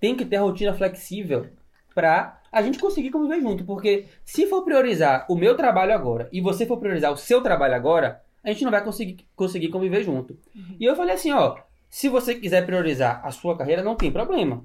tem que ter a rotina flexível pra a gente conseguir conviver junto, porque se for priorizar o meu trabalho agora e você for priorizar o seu trabalho agora, a gente não vai conseguir, conseguir conviver junto. E eu falei assim, ó, se você quiser priorizar a sua carreira, não tem problema.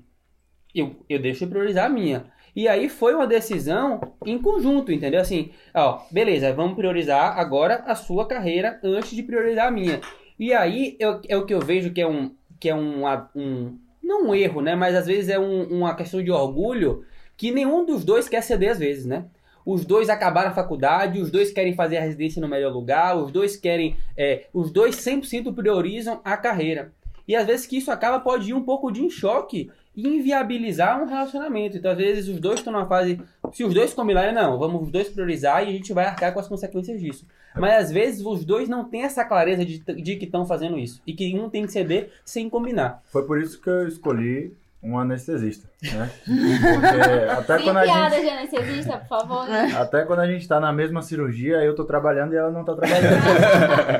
Eu, eu deixo de priorizar a minha. E aí foi uma decisão em conjunto, entendeu? Assim, ó, beleza, vamos priorizar agora a sua carreira antes de priorizar a minha. E aí eu- é o que eu vejo que é um, que é um, um não um erro, né? Mas às vezes é um- uma questão de orgulho que nenhum dos dois quer ceder às vezes, né? Os dois acabaram a faculdade, os dois querem fazer a residência no melhor lugar, os dois querem. é, os dois 100% priorizam a carreira. E às vezes que isso acaba pode ir um pouco de em choque inviabilizar um relacionamento. Então, às vezes, os dois estão numa fase. Se os dois combinarem, não, vamos os dois priorizar e a gente vai arcar com as consequências disso. Mas às vezes os dois não têm essa clareza de, de que estão fazendo isso. E que um tem que ceder sem combinar. Foi por isso que eu escolhi um anestesista, né? Porque até Sem quando a piada gente, de anestesista, por favor. até quando a gente tá na mesma cirurgia, eu tô trabalhando e ela não tá trabalhando.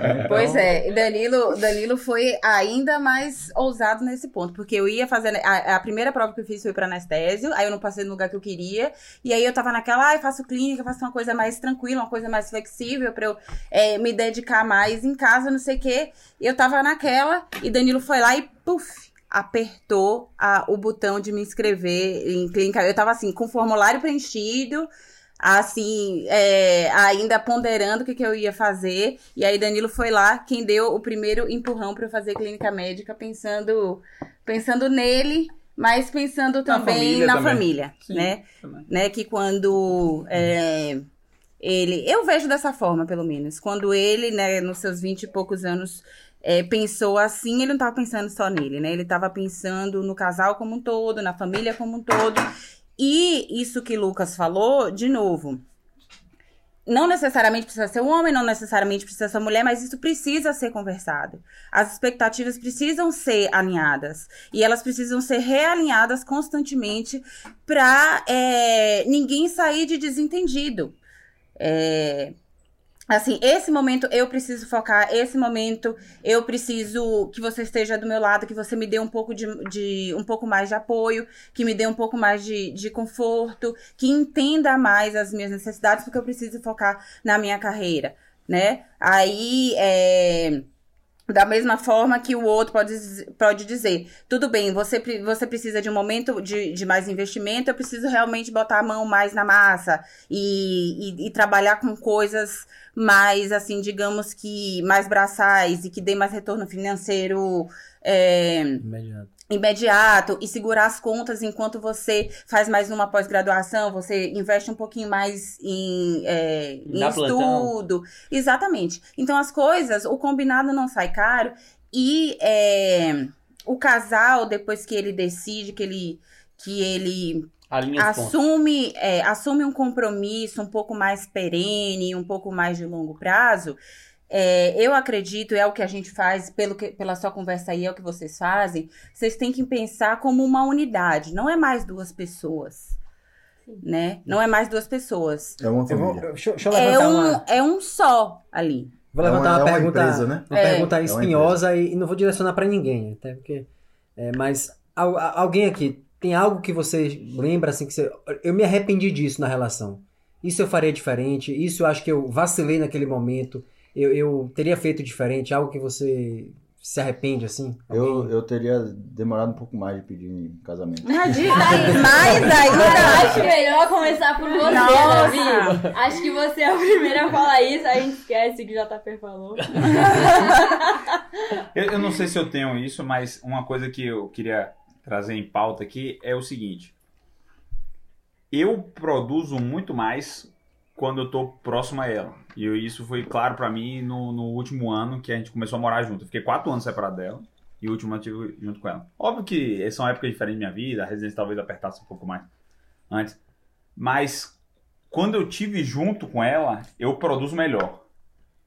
Então, Pois é, e Danilo, Danilo foi ainda mais ousado nesse ponto, porque eu ia fazer. A, a primeira prova que eu fiz foi para anestésio, aí eu não passei no lugar que eu queria, e aí eu tava naquela, ah, eu faço clínica, faço uma coisa mais tranquila, uma coisa mais flexível pra eu é, me dedicar mais em casa, não sei o quê. E eu tava naquela, e Danilo foi lá e puf! Apertou a- o botão de me inscrever em clínica. Eu tava assim, com o formulário preenchido, assim, é, ainda ponderando o que, que eu ia fazer. E aí Danilo foi lá quem deu o primeiro empurrão para eu fazer clínica médica, pensando, pensando nele, mas pensando também família na também. família, Sim, né? também. né? Que quando é, ele, eu vejo dessa forma, pelo menos, quando ele, né, nos seus vinte e poucos anos é, pensou assim, ele não estava pensando só nele, né? Ele estava pensando no casal como um todo, na família como um todo. E isso que Lucas falou, de novo, não necessariamente precisa ser um homem, não necessariamente precisa ser mulher, mas isso precisa ser conversado. As expectativas precisam ser alinhadas e elas precisam ser realinhadas constantemente para ninguém sair de desentendido. É, assim, esse momento eu preciso focar, esse momento eu preciso que você esteja do meu lado, que você me dê um pouco de, de um pouco mais de apoio, que me dê um pouco mais de, de conforto, que entenda mais as minhas necessidades, porque eu preciso focar na minha carreira, né? Aí é, da mesma forma que o outro pode, pode dizer, tudo bem, você, você precisa de um momento de, de mais investimento, eu preciso realmente botar a mão mais na massa e, e, e trabalhar com coisas mais, assim, digamos que mais braçais e que dê mais retorno financeiro é, Imediato. imediato e segurar as contas enquanto você faz mais uma pós-graduação, você investe um pouquinho mais em, é, em Dá plantão. estudo. Exatamente. Então as coisas, o combinado não sai caro e é, o casal, depois que ele decide que ele, que ele assume, é, assume um compromisso um pouco mais perene, um pouco mais de longo prazo, é, eu acredito, é o que a gente faz, pelo que, pela sua conversa aí, é o que vocês fazem, vocês têm que pensar como uma unidade, não é mais duas pessoas. Né? Não é mais duas pessoas. É uma Eu vou, família. deixa, eu- deixa eu É um, uma, é um só ali. vou É levantar uma- uma, é uma pergunta, empresa, né? uma É. pergunta uma espinhosa e, e não vou direcionar pra ninguém, até porque. é, mas al- alguém aqui tem algo que você lembra assim que você, eu me arrependi disso na relação. Isso eu faria diferente. Isso eu acho que eu vacilei naquele momento. Eu, eu teria feito diferente. Algo que você se arrepende assim? Eu, eu teria demorado um pouco mais de pedir em casamento. Imagina, mais ainda. acho melhor começar por você, Nossa. Davi. Acho que você é a primeira a falar isso, a gente esquece que o JP falou. Eu, eu não sei se eu tenho isso, mas uma coisa que eu queria trazer em pauta aqui é o seguinte. Eu produzo muito mais quando eu tô próximo a ela. E eu- isso foi claro pra mim no, no último ano que a gente começou a morar junto. Eu fiquei quatro anos separado dela e o último ano eu tive junto com ela. Óbvio que são épocas diferentes da minha vida, a residência talvez apertasse um pouco mais antes. Mas quando eu tive junto com ela, eu produzo melhor.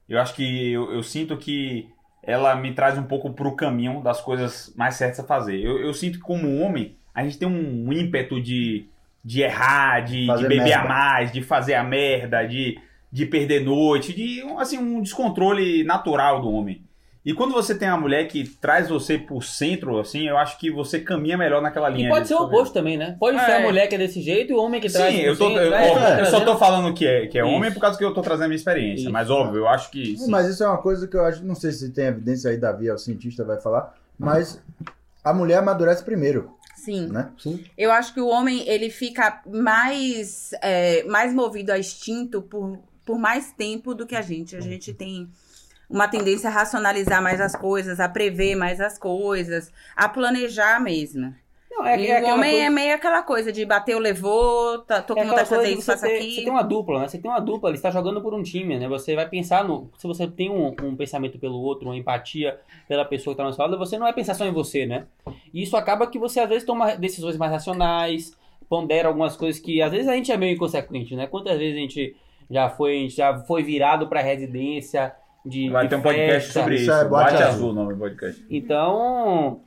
Eu acho que eu, eu sinto que ela me traz um pouco pro caminho das coisas mais certas a fazer. Eu, eu sinto que como homem, a gente tem um ímpeto de, de errar, de, de beber a merda. mais, de fazer a merda, de, de perder noite, de um, assim, um descontrole natural do homem. E quando você tem uma mulher que traz você pro centro, assim, eu acho que você caminha melhor naquela linha. E pode de ser o oposto também, né? Pode É. ser a mulher que é desse jeito e o homem que traz. Sim, eu, tô, centro, eu, óbvio, Tá eu só tô falando que é, que é Isso. homem por causa que eu tô trazendo a minha experiência. Isso. Mas óbvio, eu acho que. sim. Mas isso é uma coisa que eu acho, não sei se tem evidência aí, Davi, é o cientista, vai falar, mas a mulher amadurece primeiro, Sim. né? Eu acho que o homem, ele fica mais, é, mais movido a instinto por, por mais tempo do que a gente. A gente tem uma tendência a racionalizar mais as coisas, a prever mais as coisas, a planejar mesmo. Não, é, e é o homem coisa- é meio aquela coisa de bateu, levou, tá, tô É com vontade aquela de fazer coisa isso, faça aquilo. você tem uma dupla, né? Você tem uma dupla, ele está jogando por um time, né? Você vai pensar no. Se você tem um, um pensamento pelo outro, uma empatia pela pessoa que está na sua lado, você não vai pensar só em você, né? E isso acaba que você às vezes toma decisões mais racionais, pondera algumas coisas que às vezes a gente é meio inconsequente, né? Quantas vezes a gente já foi, já foi virado para residência de. Vai de ter um podcast festa. sobre Isso isso. é Boate Boate Azul o nome do podcast. Então.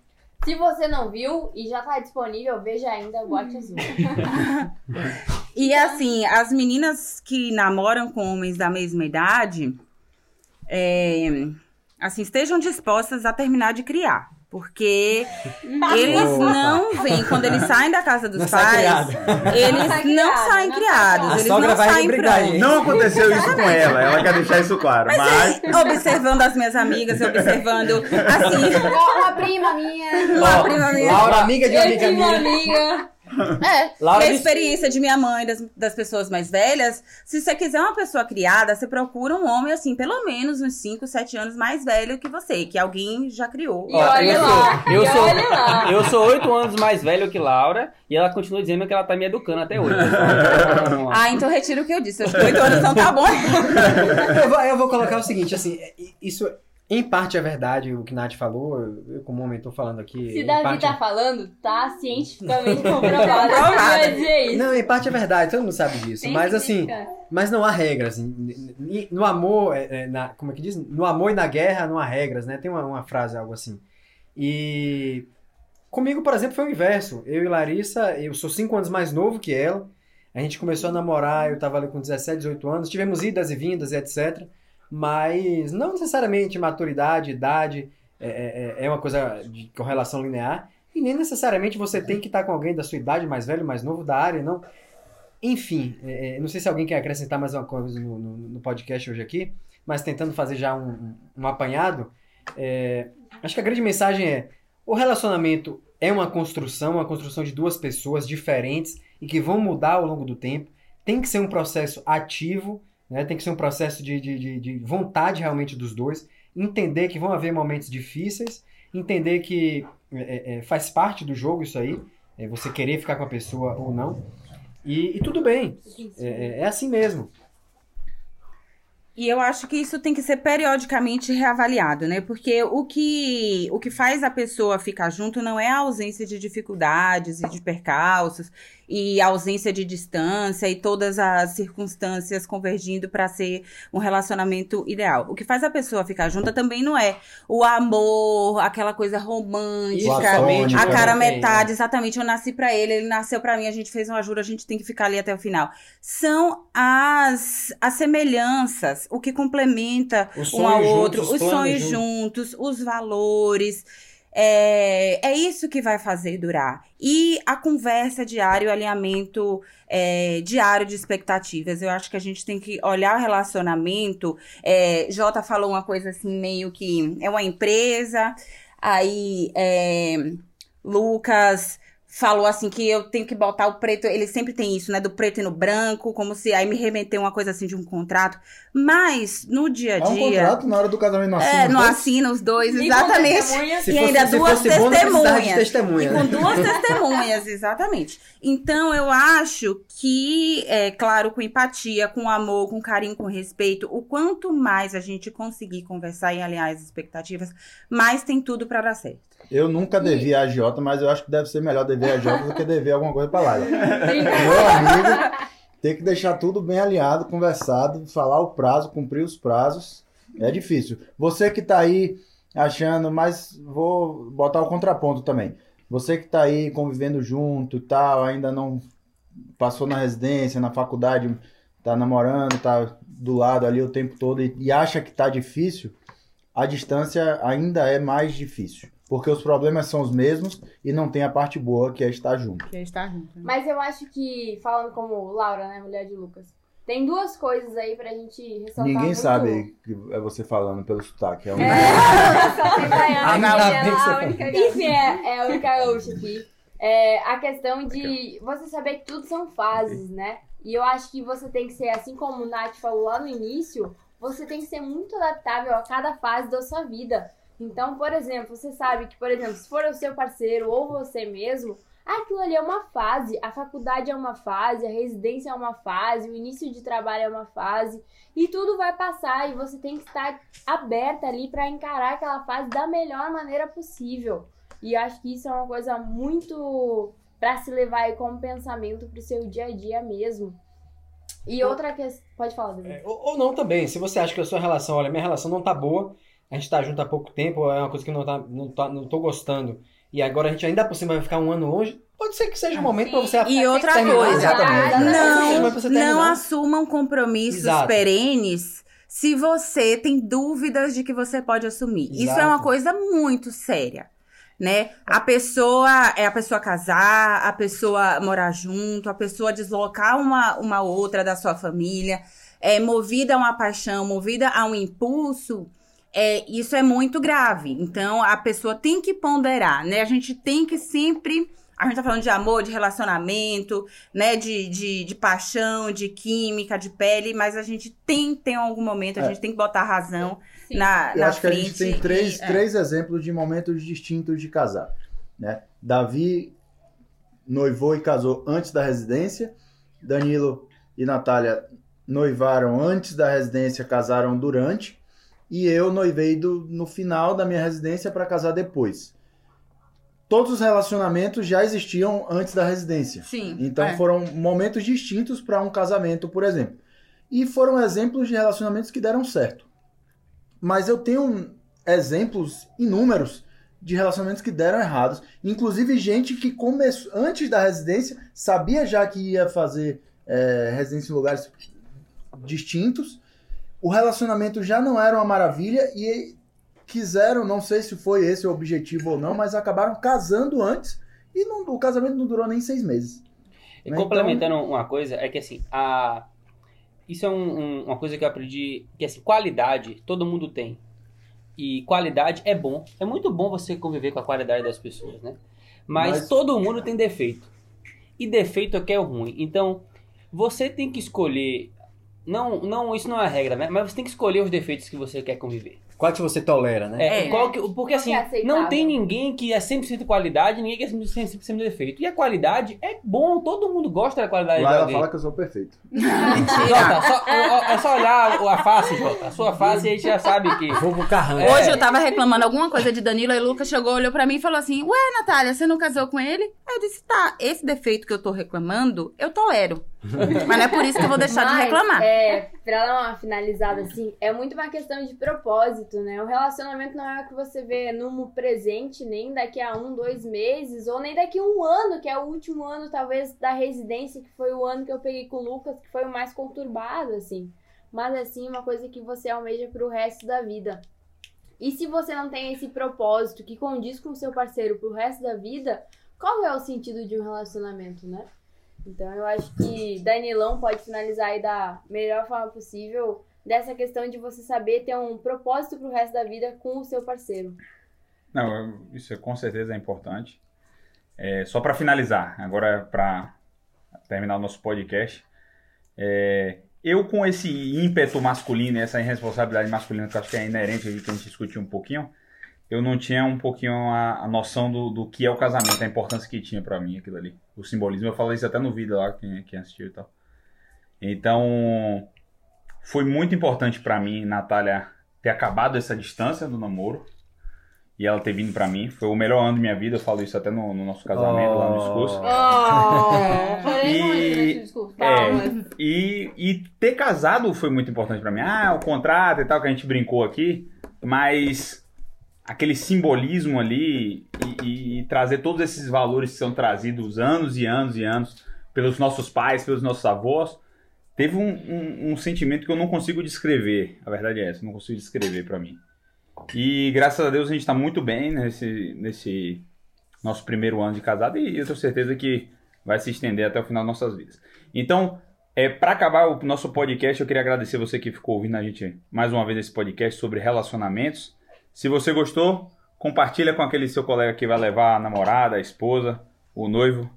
Se você não viu e já tá disponível, veja ainda o Bote Azul. E assim, as meninas que namoram com homens da mesma idade, é, assim, estejam dispostas a terminar de criar. Porque eles Opa. não vêm, quando eles saem da casa dos Não sai pais, criado. eles sai não criado, saem não sai criados, criado. A eles sogra não vai saem prontos. Não aconteceu isso com ela, ela quer deixar isso claro. Mas, Observando as minhas amigas, observando, assim, uma prima minha. uma prima minha. Laura, amiga de uma amiga minha. amiga. É, Laura a disse- experiência de minha mãe, das, das pessoas mais velhas, se você quiser uma pessoa criada, você procura um homem, assim, pelo menos uns 5, 7 anos mais velho que você, que alguém já criou. E Ó, olha eu lá, sou- eu e sou- olha lá. Eu sou oito anos mais velho que Laura e ela continua dizendo que ela tá me educando até hoje. Ah, então retiro o que eu disse. Acho que 8 anos não tá bom. eu, vou, eu vou colocar o seguinte, assim, é, isso em parte é verdade, o que Nath falou, eu, como homem tô falando aqui. Se Davi parte- tá falando, tá cientificamente comprovado. Comprovado. Eu ia dizer isso. Não, em parte é verdade, todo mundo sabe disso. Tem mas assim, mas não há regras. No amor, é, é, na, como é que diz? No amor e na guerra não há regras, né? Tem uma, uma frase, algo assim. E comigo, por exemplo, foi o inverso. Eu e Larissa, eu sou cinco anos mais novo que ela. A gente começou a namorar, eu tava ali com 17, 18 anos. Tivemos idas e vindas, e etc. Mas não necessariamente maturidade, idade é, é, é uma coisa de correlação linear. E nem necessariamente você tem que estar com alguém da sua idade, mais velho, mais novo, da área, não. Enfim, é, é, não sei se alguém quer acrescentar mais uma coisa no, no- no podcast hoje aqui, mas tentando fazer já um, um- um apanhado, é, acho que a grande mensagem é: o relacionamento é uma construção, uma construção de duas pessoas diferentes e que vão mudar ao longo do tempo. Tem que ser um processo ativo, né? tem que ser um processo de, de, de, de vontade realmente dos dois, entender que vão haver momentos difíceis, entender que é, é, faz parte do jogo isso aí, é, você querer ficar com a pessoa ou não. E, e tudo bem, é, é- é assim mesmo. E eu acho que isso tem que ser periodicamente reavaliado, né? Porque o que, o que faz a pessoa ficar junto não é a ausência de dificuldades e de percalços e a ausência de distância e todas as circunstâncias convergindo para ser um relacionamento ideal. O que faz a pessoa ficar junta também não é o amor, aquela coisa romântica, a cara tem, metade, exatamente. Eu nasci pra ele, ele nasceu pra mim, a gente fez uma jura, a gente tem que ficar ali até o final. São as, as semelhanças, o que complementa um ao outro, juntos, os sonhos juntos. juntos, os valores. É, é isso que vai fazer durar. E a conversa diária, o alinhamento é, diário de expectativas. Eu acho que a gente tem que olhar o relacionamento. É, Jota falou uma coisa assim, meio que é uma empresa. Aí é, Lucas falou assim que eu tenho que botar o preto, ele sempre tem isso, né, do preto e no branco, como se aí me remeteu uma coisa assim de um contrato, mas no dia a É um dia contrato na hora do casamento não assina. é, não assina os dois, E com exatamente. Se E ainda duas testemunhas. testemunha. E né? com duas testemunhas, exatamente. Então, eu acho que, é claro, com empatia, com amor, com carinho, com respeito, o quanto mais a gente conseguir conversar e alinhar as expectativas, mais tem tudo pra dar certo. Eu nunca devi a agiota, mas eu acho que deve ser melhor dever a agiota do que dever alguma coisa pra lá. Meu amigo, tem que deixar tudo bem alinhado, conversado, falar o prazo, cumprir os prazos. É difícil. Você que tá aí achando, mas vou botar o contraponto também. Você que tá aí convivendo junto e tal, ainda não passou na residência, na faculdade, tá namorando, tá do lado ali o tempo todo e, e acha que tá difícil, a distância ainda é mais difícil. Porque os problemas são os mesmos e não tem a parte boa que é estar junto. Que está junto. Mas eu acho que, falando como Laura, né, mulher de Lucas, tem duas coisas aí pra gente ressaltar Ninguém muito. sabe que é você falando pelo sotaque. É um... É, é a única gaúcha. Enfim, é, é a única gaúcha aqui. É, a questão de você saber que tudo são fases, né? E eu acho que você tem que ser, assim como o Nath falou lá no início, você tem que ser muito adaptável a cada fase da sua vida. Então, por exemplo, você sabe que, por exemplo, se for o seu parceiro ou você mesmo, aquilo ali é uma fase, a faculdade é uma fase, a residência é uma fase, o início de trabalho é uma fase, e tudo vai passar e você tem que estar aberta ali para encarar aquela fase da melhor maneira possível. E eu acho que isso é uma coisa muito para se levar aí como pensamento pro seu dia a dia mesmo. E outra questão. Pode falar, David. É, ou, ou não também. Se você acha que a sua relação, olha, minha relação não tá boa, a gente tá junto há pouco tempo, é uma coisa que eu não, tá, não, tá, não tô gostando, e agora a gente ainda por cima vai ficar um ano longe, pode ser que seja o momento pra você E outra terminar. coisa, não, não assumam compromissos Exato. perenes se você tem dúvidas de que você pode assumir. Isso é Exato. uma coisa muito séria. Né? A pessoa é a pessoa casar, a pessoa morar junto, a pessoa deslocar uma, uma outra da sua família, é movida a uma paixão, movida a um impulso, é, isso é muito grave. Então a pessoa tem que ponderar, né? A gente tem que sempre A gente tá falando de amor, de relacionamento, né? De, de, de paixão, de química, de pele, mas a gente tem, tem algum momento, a É. gente tem que botar a razão Sim. na, Eu na acho que a frente. gente tem três, e- é. três exemplos de momentos distintos de casar. Né? Davi noivou e casou antes da residência. Danilo e Natália noivaram antes da residência, casaram durante. E eu noivei do- no final da minha residência para casar depois. Todos os relacionamentos já existiam antes da residência. Sim. Então é. foram momentos distintos para um casamento, por exemplo. E foram exemplos de relacionamentos que deram certo. Mas eu tenho exemplos inúmeros de relacionamentos que deram errados. Inclusive gente que começou antes da residência, sabia já que ia fazer é, residência em lugares distintos. O relacionamento já não era uma maravilha e quiseram, não sei se foi esse o objetivo ou não, mas acabaram casando antes e não- o casamento não durou nem seis meses. E Né? complementando uma coisa, é que assim, a... isso é um- um- uma coisa que eu aprendi, que assim, qualidade todo mundo tem. E qualidade é bom. É muito bom você conviver com a qualidade das pessoas, né? Mas, Mas- todo mundo tem defeito. E defeito é que é o ruim. Então, você tem que escolher. Não, não, isso não é regra, né? Mas você tem que escolher os defeitos que você quer conviver. Qual que você tolera, né? É, É. qual que- porque assim, Qual que é não tem ninguém que é 100% qualidade, ninguém que é 100% defeito. E a qualidade é bom, todo mundo gosta da qualidade Lá de ela alguém. fala que eu sou perfeito. Jota, só, é só olhar a face, Jota. A sua face e a gente já sabe que. Vou pro carrão. É. Hoje eu tava reclamando alguma coisa de Danilo e Lucas chegou, olhou pra mim e falou assim: Ué, Natália, você não casou com ele? Eu disse: Tá, esse defeito que eu tô reclamando, eu tolero. Mas não é por isso que eu vou deixar de Mas, reclamar. É, pra dar uma finalizada assim, é muito uma questão de propósito, né? O relacionamento não é o que você vê no presente, nem daqui a um, dois meses, ou nem daqui a um ano, que é o último ano, talvez, da residência, que foi o ano que eu peguei com o Lucas, que foi o mais conturbado, assim. Mas, assim, uma coisa que você almeja pro resto da vida. E se você não tem esse propósito que condiz com o seu parceiro pro resto da vida, qual é o sentido de um relacionamento, né? Então eu acho que Danilão pode finalizar aí da melhor forma possível dessa questão de você saber ter um propósito pro resto da vida com o seu parceiro. Não, isso é- com certeza é importante. É, só para finalizar, agora para terminar o nosso podcast, é, eu com esse ímpeto masculino, essa irresponsabilidade masculina que eu acho que é inerente aí, que a gente discutiu um pouquinho, eu não tinha um pouquinho a, a noção do, do que é o casamento, a importância que tinha para mim aquilo ali. O simbolismo, eu falei isso até no vídeo lá, quem, quem assistiu e tal. Então, foi muito importante para mim, Natália, ter acabado essa distância do namoro e ela ter vindo pra mim. Foi o melhor ano da minha vida, eu falo isso até no, no nosso casamento, lá no discurso. Oh, E- é. E, e ter casado foi muito importante pra mim. Ah, o contrato e tal, que a gente brincou aqui, mas aquele simbolismo ali e, e- e trazer todos esses valores que são trazidos anos e anos e anos pelos nossos pais, pelos nossos avós, teve um, um- um sentimento que eu não consigo descrever. A verdade é essa, não consigo descrever pra mim. E graças a Deus a gente tá muito bem nesse, nesse nosso primeiro ano de casado e eu tenho certeza que vai se estender até o final das nossas vidas. Então, é, para acabar o nosso podcast, eu queria agradecer você que ficou ouvindo a gente mais uma vez nesse podcast sobre relacionamentos. Se você gostou, compartilha com aquele seu colega que vai levar a namorada, a esposa, o noivo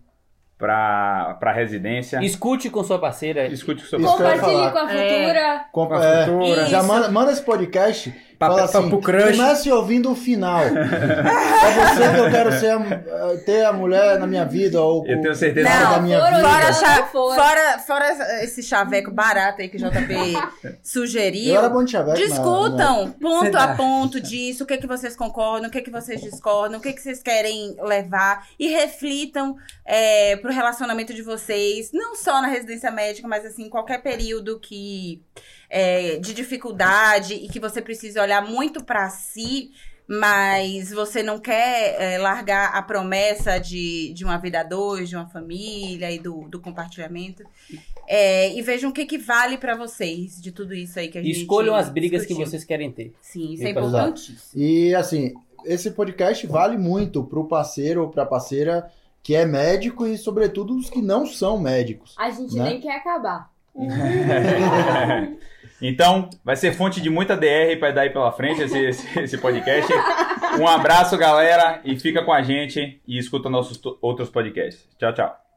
para para residência. Escute com sua parceira. Escute o seu Isso que eu ia Compartilhe com a É. futura. Com- Com a é, futura. já Isso. manda, manda esse podcast. Pra- fala pra- assim, pro crush. comece ouvindo o final. é você que eu quero ser a- ter a mulher na minha vida. Ou, Eu tenho certeza Não, da minha foram- vida. Fora, fora, fora esse chaveco barato aí que o JP sugeriu. Eu era bom de chaveco. Discutam ponto Você a tá- ponto disso, o que, que vocês concordam, o que, que vocês discordam, o que, que vocês querem levar e reflitam é, pro relacionamento de vocês, não só na residência médica, mas assim, em qualquer período que é, de dificuldade e que você precise olhar muito pra si, mas você não quer é, largar a promessa de, de uma vida a dois, de uma família e do, do compartilhamento. É, e vejam o que, que vale pra vocês de tudo isso aí que a gente Escolham as brigas que discutiu. vocês querem ter. Sim, isso é importantíssimo. E assim, esse podcast vale muito pro parceiro ou pra parceira que é médico e, sobretudo, os que não são médicos. A gente Né? nem quer acabar. Então, vai ser fonte de muita DR para dar aí pela frente esse, esse, esse podcast. Um abraço, galera, e fica com a gente e escuta nossos outros podcasts. Tchau, tchau.